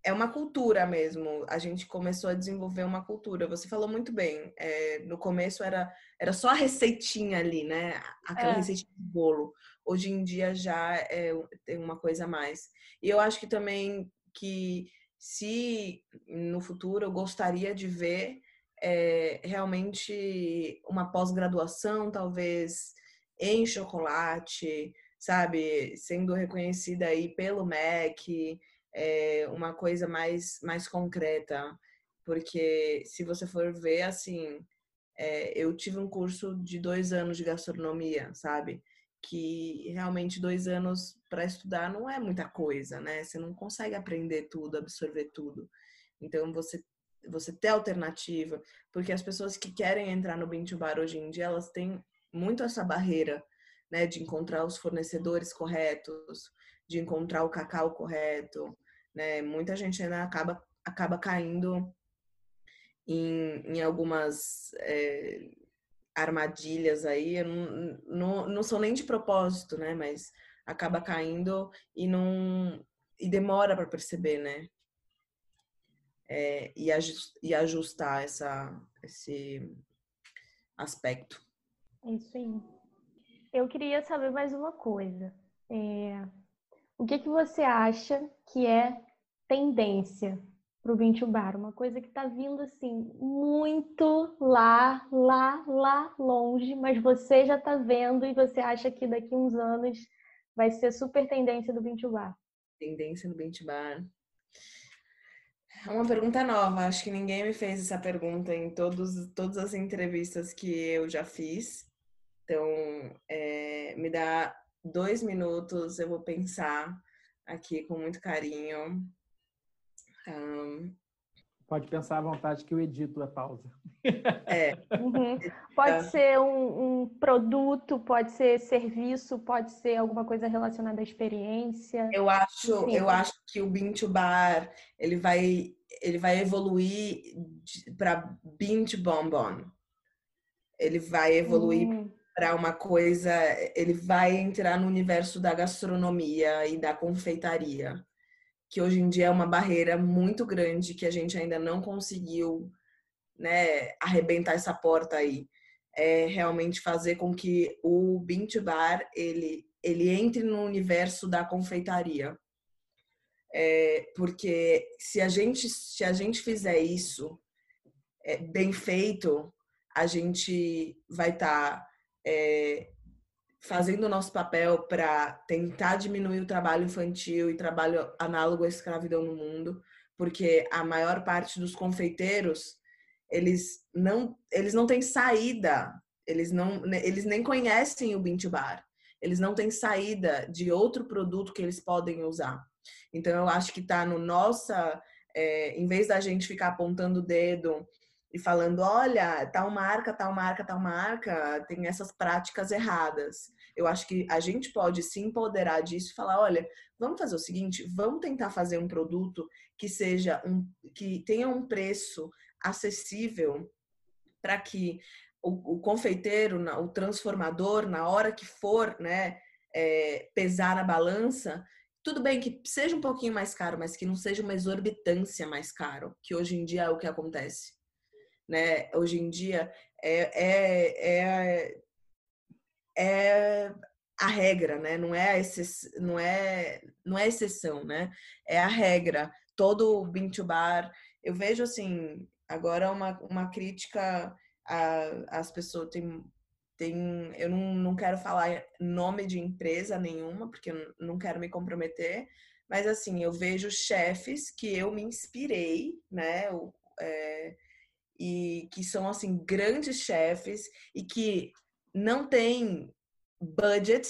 é uma cultura mesmo. A gente começou a desenvolver uma cultura. Você falou muito bem. É, no começo era, era só a receitinha ali, né? Aquela é. receitinha de bolo. Hoje em dia já é, tem uma coisa a mais. E eu acho que também que se no futuro eu gostaria de ver é, realmente uma pós-graduação, talvez em chocolate, sabe, sendo reconhecida aí pelo MEC, é, uma coisa mais, mais concreta, porque se você for ver, assim, é, eu tive um curso de dois anos de gastronomia, sabe? Que realmente dois anos para estudar não é muita coisa, né? Você não consegue aprender tudo, absorver tudo. Então, você você ter alternativa, porque as pessoas que querem entrar no Bintu Bar hoje em dia, elas têm muito essa barreira, né, de encontrar os fornecedores corretos, de encontrar o cacau correto, né? Muita gente ainda acaba acaba caindo em, em algumas é, armadilhas aí, não, não, não são nem de propósito, né? Mas acaba caindo e não e demora para perceber, né? é, e, e ajustar essa, esse aspecto. É isso aí. Eu queria saber mais uma coisa. É, o que, que você acha que é tendência para o Vintage Bar? Uma coisa que está vindo assim muito lá, lá, lá longe, mas você já está vendo e você acha que daqui uns anos vai ser super tendência do Vintage Bar? Tendência no Vintage Bar. É uma pergunta nova. Acho que ninguém me fez essa pergunta em todos, todas as entrevistas que eu já fiz. Então, é, me dá dois minutos, eu vou pensar aqui com muito carinho. Um, Pode pensar à vontade que eu edito a pausa. É. Uhum. Pode ser um, um, produto, pode ser serviço, pode ser alguma coisa relacionada à experiência. Eu acho, eu acho que o Bean to Bar ele vai, ele vai evoluir para Bean to Bonbon. Ele vai evoluir hum. Para uma coisa, ele vai entrar no universo da gastronomia e da confeitaria que hoje em dia é uma barreira muito grande que a gente ainda não conseguiu né, arrebentar essa porta aí. É realmente fazer com que o Bint Bar ele, ele entre no universo da confeitaria. É, porque se a gente se a gente fizer isso é, bem feito, a gente vai estar tá, é, fazendo o nosso papel para tentar diminuir o trabalho infantil e trabalho análogo à escravidão no mundo, porque a maior parte dos confeiteiros eles não eles não têm saída, eles não eles nem conhecem o Bint Bar, eles não têm saída de outro produto que eles podem usar. Então eu acho que está no nossa é, em vez da gente ficar apontando o dedo e falando, olha, tal marca, tal marca, tal marca tem essas práticas erradas. Eu acho que a gente pode se empoderar disso e falar, olha, vamos fazer o seguinte, vamos tentar fazer um produto que seja um que tenha um preço acessível para que o, o, confeiteiro, o transformador, na hora que for, né, é, pesar na balança, tudo bem que seja um pouquinho mais caro, mas que não seja uma exorbitância mais caro, que hoje em dia é o que acontece né? Hoje em dia é, é, é, é a regra, né? Não é, a não é, não é exceção, né? É a regra. Todo o Bean Bar, eu vejo assim, agora uma, uma crítica às pessoas, tem, tem, eu não, não quero falar nome de empresa nenhuma, porque eu não quero me comprometer, mas assim, eu vejo chefes que eu me inspirei, né? É, e que são assim grandes chefes e que não tem budget,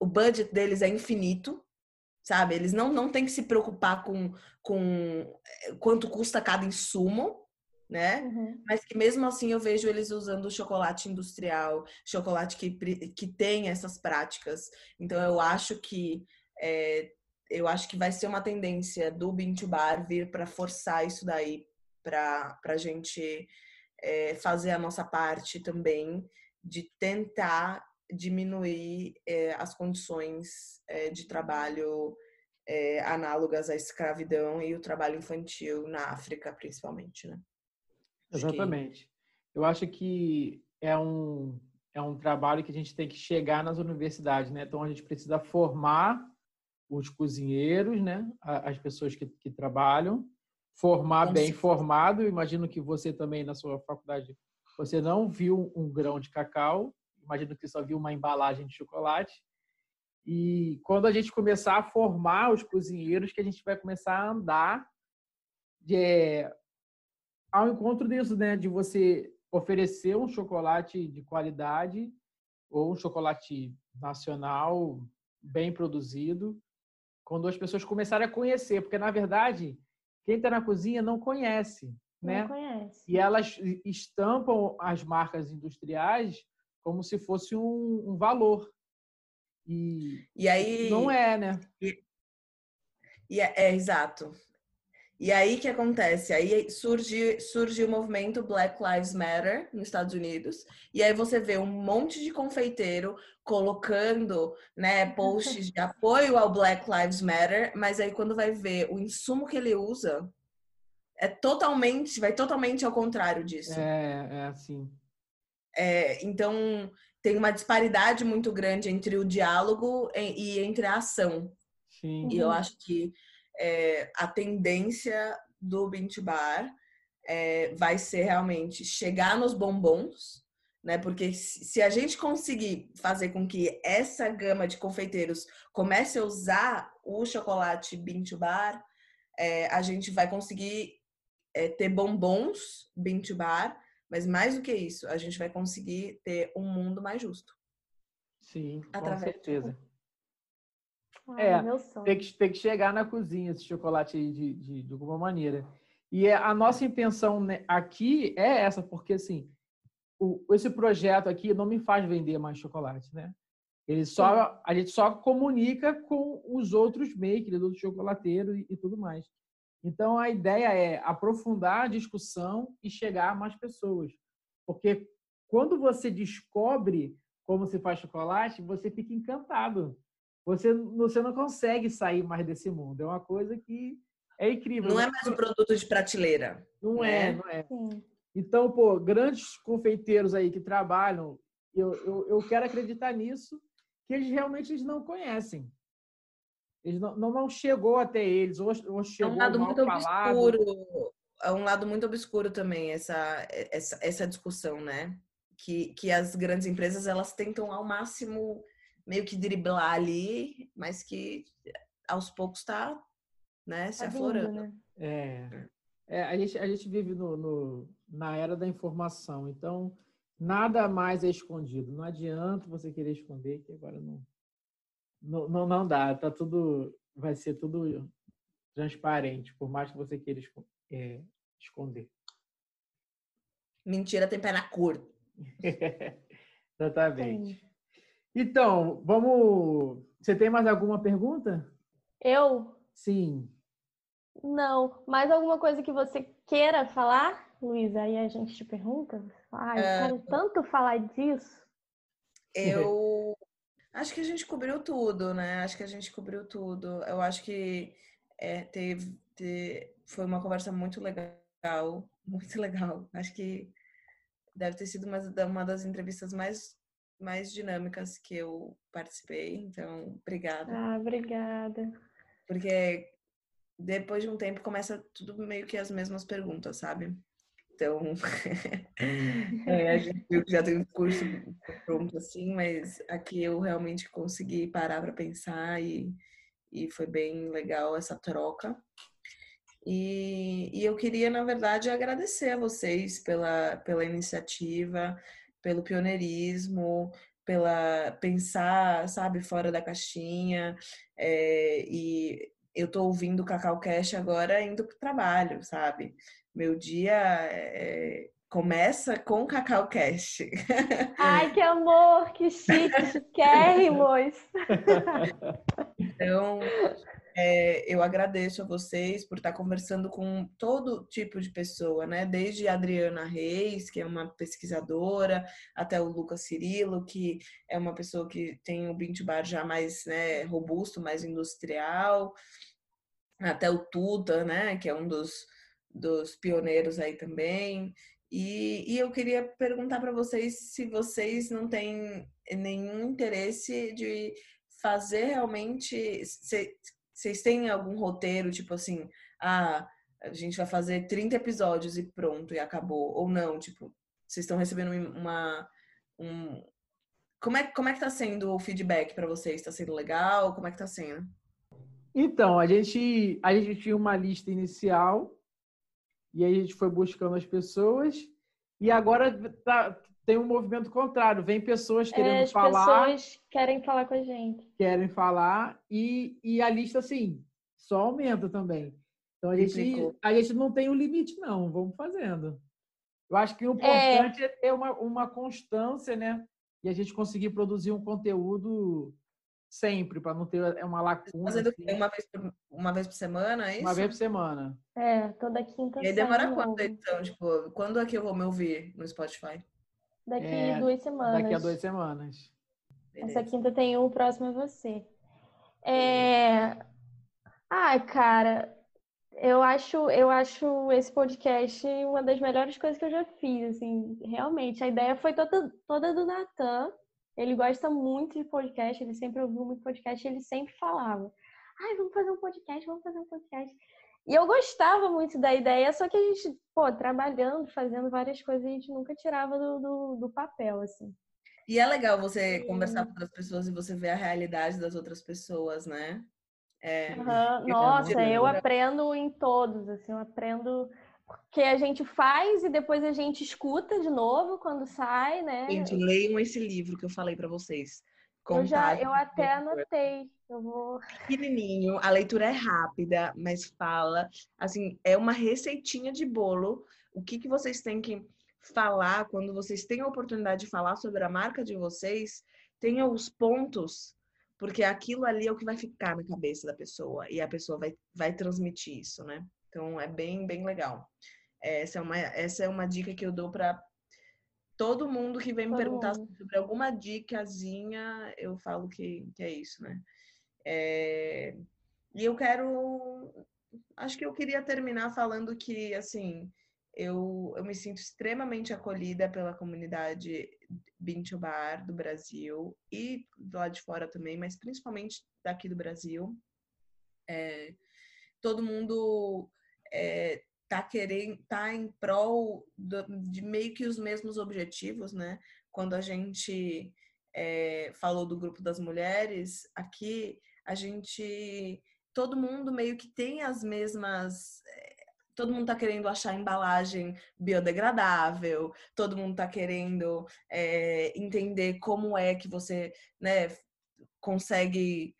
o budget deles é infinito, sabe? Eles não, não têm que se preocupar com, com eh, quanto custa cada insumo, né? Uhum. Mas que mesmo assim eu vejo eles usando chocolate industrial, chocolate que, que tem essas práticas. Então eu acho que é, eu acho que vai ser uma tendência do Bean to Bar vir para forçar isso daí para a gente é, fazer a nossa parte também de tentar diminuir é, as condições é, de trabalho análogas à escravidão e o trabalho infantil na África, principalmente, né? Exatamente. Eu acho que é um, é um trabalho que a gente tem que chegar nas universidades, né? Então a gente precisa formar os cozinheiros, né? As pessoas que, que trabalham, formar Como bem formado. Imagino que você também na sua faculdade você não viu um grão de cacau, imagino que só viu uma embalagem de chocolate. E quando a gente começar a formar os cozinheiros, que a gente vai começar a andar de, é, ao encontro disso, né? De você oferecer um chocolate de qualidade ou um chocolate nacional bem produzido, quando as pessoas começarem a conhecer, porque na verdade quem está na cozinha não conhece, né? Não conhece. E elas estampam as marcas industriais como se fosse um, um valor. E, e aí não é, né? E, e é, é, exato. E aí que acontece? Aí surge, surge o movimento Black Lives Matter nos Estados Unidos. E aí você vê um monte de confeiteiro colocando né, posts de apoio ao Black Lives Matter, mas aí quando vai ver o insumo que ele usa, é totalmente, vai totalmente ao contrário disso. É, é assim. É, então tem uma disparidade muito grande entre o diálogo e entre a ação. Sim. E eu acho que é, a tendência do Bint Bar é, vai ser realmente chegar nos bombons, né? Porque se a gente conseguir fazer com que essa gama de confeiteiros comece a usar o chocolate Bint Bar, é, a gente vai conseguir é, ter bombons Bint Bar, mas mais do que isso, a gente vai conseguir ter um mundo mais justo. Sim, com certeza. Ai, é, tem que, tem que chegar na cozinha esse chocolate aí de, de, de alguma maneira. E é, a nossa intenção né, aqui é essa, porque assim, o, esse projeto aqui não me faz vender mais chocolate, né? Ele só, a gente só comunica com os outros makers, outros chocolateiros e, e tudo mais. Então a ideia é aprofundar a discussão e chegar a mais pessoas. Porque quando você descobre como se faz chocolate, você fica encantado você, você não consegue sair mais desse mundo. É uma coisa que é incrível. Não é mais um produto de prateleira. Não né? é, não é. Sim. Então, pô, grandes confeiteiros aí que trabalham, eu, eu, eu quero acreditar nisso, que eles realmente eles não conhecem. Eles não, não, não chegou até eles, ou, ou chegou é um lado muito falado. obscuro. É um lado muito obscuro também essa, essa, essa discussão, né? Que, que as grandes empresas elas tentam ao máximo meio que driblar ali, mas que aos poucos está né, se tá aflorando. Né? É. é. a, gente, a gente vive no, no, na era da informação, então nada mais é escondido. Não adianta você querer esconder, que agora não, não, não, não dá. Tá tudo, vai ser tudo transparente, por mais que você queira é, esconder. Mentira tem pé na cor. Exatamente. Sim. Então, vamos. Você tem mais alguma pergunta? Eu? Sim. Não. Mais alguma coisa que você queira falar, Luísa? Aí a gente te pergunta. Ai, eu quero é. tanto falar disso. Eu acho que a gente cobriu tudo, né? Acho que a gente cobriu tudo. Eu acho que é, teve, teve, foi uma conversa muito legal, muito legal. Acho que deve ter sido uma, uma das entrevistas mais mais dinâmicas que eu participei. Então, obrigada. Ah, obrigada. Porque depois de um tempo começa tudo meio que as mesmas perguntas, sabe? Então, é, a gente já tem um curso pronto assim, mas aqui eu realmente consegui parar para pensar e, e foi bem legal essa troca. E, e eu queria, na verdade, agradecer a vocês pela, pela iniciativa, pelo pioneirismo, pela pensar, sabe, fora da caixinha. É, e eu tô ouvindo o Cacau Cash agora indo pro trabalho, sabe? Meu dia é, começa com Cacau Cash. Ai, que amor, que chique, chiquérrimos! Então, É, eu agradeço a vocês por estar conversando com todo tipo de pessoa, né? Desde a Adriana Reis, que é uma pesquisadora, até o Lucas Cirilo, que é uma pessoa que tem o Bint Bar já mais né, robusto, mais industrial, até o Tuta, né? Que é um dos, dos pioneiros aí também. E, e eu queria perguntar para vocês se vocês não têm nenhum interesse de fazer realmente. Se, vocês têm algum roteiro, tipo assim, ah, a gente vai fazer 30 episódios e pronto, e acabou. Ou não, tipo, vocês estão recebendo uma. Um... Como, é, como é que tá sendo o feedback para vocês? Tá sendo legal? Como é que tá sendo? Então, a gente, a gente tinha uma lista inicial e aí a gente foi buscando as pessoas e agora tá, tem um movimento contrário. Vem pessoas é, querendo é, as falar. As pessoas querem falar com a gente. Querem falar e, e a lista, assim, só aumenta também. Então a gente, a gente não tem um limite, não. Vamos fazendo. Eu acho que o é. importante é, é uma, uma constância, né? E a gente conseguir produzir um conteúdo sempre, para não ter é uma lacuna. Fazendo assim. uma, vez por, uma vez por semana, é isso? Uma vez por semana. É, toda quinta. E aí demora quanto, então? Tipo, quando é que eu vou me ouvir no Spotify? Daqui é, duas semanas. Daqui a duas semanas. Beleza. Essa quinta tem um, o próximo é você. É... Ai, cara, eu acho, eu acho esse podcast uma das melhores coisas que eu já fiz, assim, realmente. A ideia foi toda, toda do Natan. Ele gosta muito de podcast, ele sempre ouviu muito podcast, ele sempre falava: ai, vamos fazer um podcast, vamos fazer um podcast. E eu gostava muito da ideia, só que a gente, pô, trabalhando, fazendo várias coisas, a gente nunca tirava do, do, do papel, assim. E é legal você e... conversar com outras pessoas e você ver a realidade das outras pessoas, né? É, uhum. Nossa, eu aprendo em todos, assim, eu aprendo que a gente faz e depois a gente escuta de novo quando sai, né? Gente, leiam esse livro que eu falei para vocês. Eu já, eu até anotei. Eu vou. Pequenininho, a leitura é rápida, mas fala, assim, é uma receitinha de bolo. O que que vocês têm que falar quando vocês têm a oportunidade de falar sobre a marca de vocês? Tenha os pontos, porque aquilo ali é o que vai ficar na cabeça da pessoa e a pessoa vai, vai transmitir isso, né? Então é bem, bem legal. Essa é uma, essa é uma dica que eu dou para todo mundo que vem me perguntar sobre alguma dicasinha, eu falo que, que é isso, né? É... E eu quero. Acho que eu queria terminar falando que, assim, eu, eu me sinto extremamente acolhida pela comunidade Bintu Bar do Brasil e do lado de fora também, mas principalmente daqui do Brasil. É... Todo mundo é, tá querendo, tá em prol do, de meio que os mesmos objetivos, né? Quando a gente é, falou do grupo das mulheres, aqui a gente, todo mundo meio que tem as mesmas é, todo mundo tá querendo achar embalagem biodegradável, todo mundo tá querendo é, entender como é que você, né, consegue,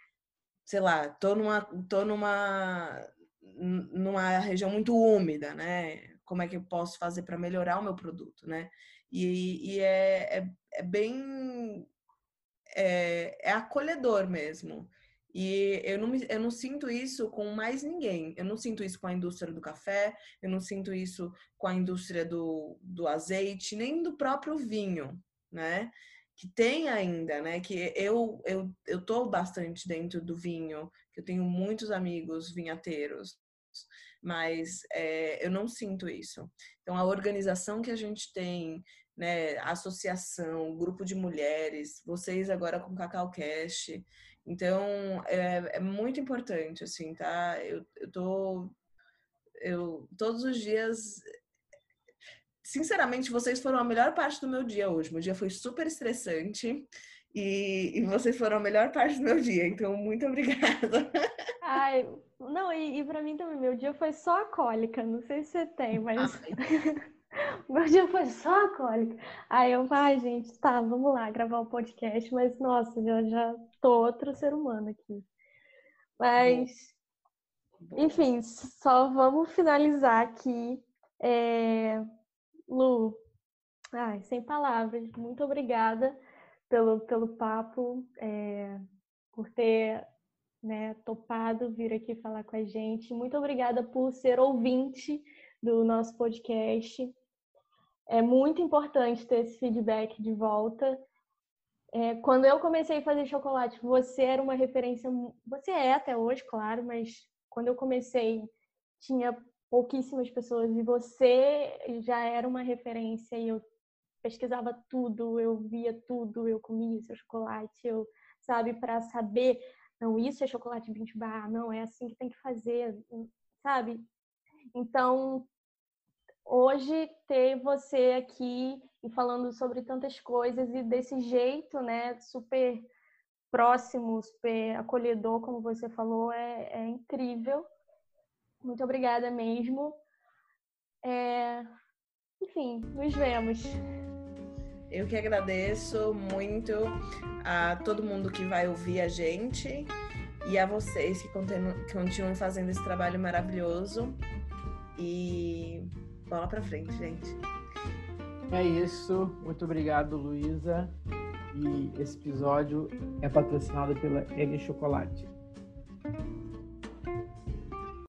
sei lá, tô numa, tô numa numa região muito úmida, né? Como é que eu posso fazer para melhorar o meu produto, né? E, e é, é, é, bem é, é, acolhedor mesmo. E eu não, eu não sinto isso com mais ninguém. Eu não sinto isso com a indústria do café, eu não sinto isso com a indústria do, do azeite, nem do próprio vinho, né? Que tem ainda, né? Que eu, eu, eu tô bastante dentro do vinho, que eu tenho muitos amigos vinhateiros, mas é, eu não sinto isso. Então, a organização que a gente tem, né, associação, grupo de mulheres, vocês agora com Cacau Cash, então é, é muito importante, assim, tá? Eu, eu tô. Eu, todos os dias sinceramente, vocês foram a melhor parte do meu dia hoje. Meu dia foi super estressante e, e vocês foram a melhor parte do meu dia. Então, muito obrigada. Ai, não, e, e para mim também, meu dia foi só a cólica. Não sei se você tem, mas. meu dia foi só a cólica. Aí eu, ai, gente, tá, vamos lá gravar o um podcast, mas nossa, já, já tô outro ser humano aqui. Mas, enfim, só vamos finalizar aqui. É... Lu, ai, sem palavras, muito obrigada pelo, pelo papo, é... por ter né, topado vir aqui falar com a gente. Muito obrigada por ser ouvinte do nosso podcast. É muito importante ter esse feedback de volta. É, quando eu comecei a fazer chocolate, você era uma referência. Você é até hoje, claro, mas quando eu comecei, tinha pouquíssimas pessoas e você já era uma referência e eu pesquisava tudo, eu via tudo, eu comia seu chocolate, eu, sabe, para saber, não, isso é chocolate 20 bar, não, é assim que tem que fazer, sabe? Então, hoje ter você aqui e falando sobre tantas coisas e desse jeito, né, super próximo, super acolhedor, como você falou, é, é incrível. Muito obrigada mesmo. É... Enfim, nos vemos. Eu que agradeço muito a todo mundo que vai ouvir a gente e a vocês que continuam fazendo esse trabalho maravilhoso. E bola pra frente, gente. É isso. Muito obrigado, Luísa. E esse episódio é patrocinado pela N Chocolate.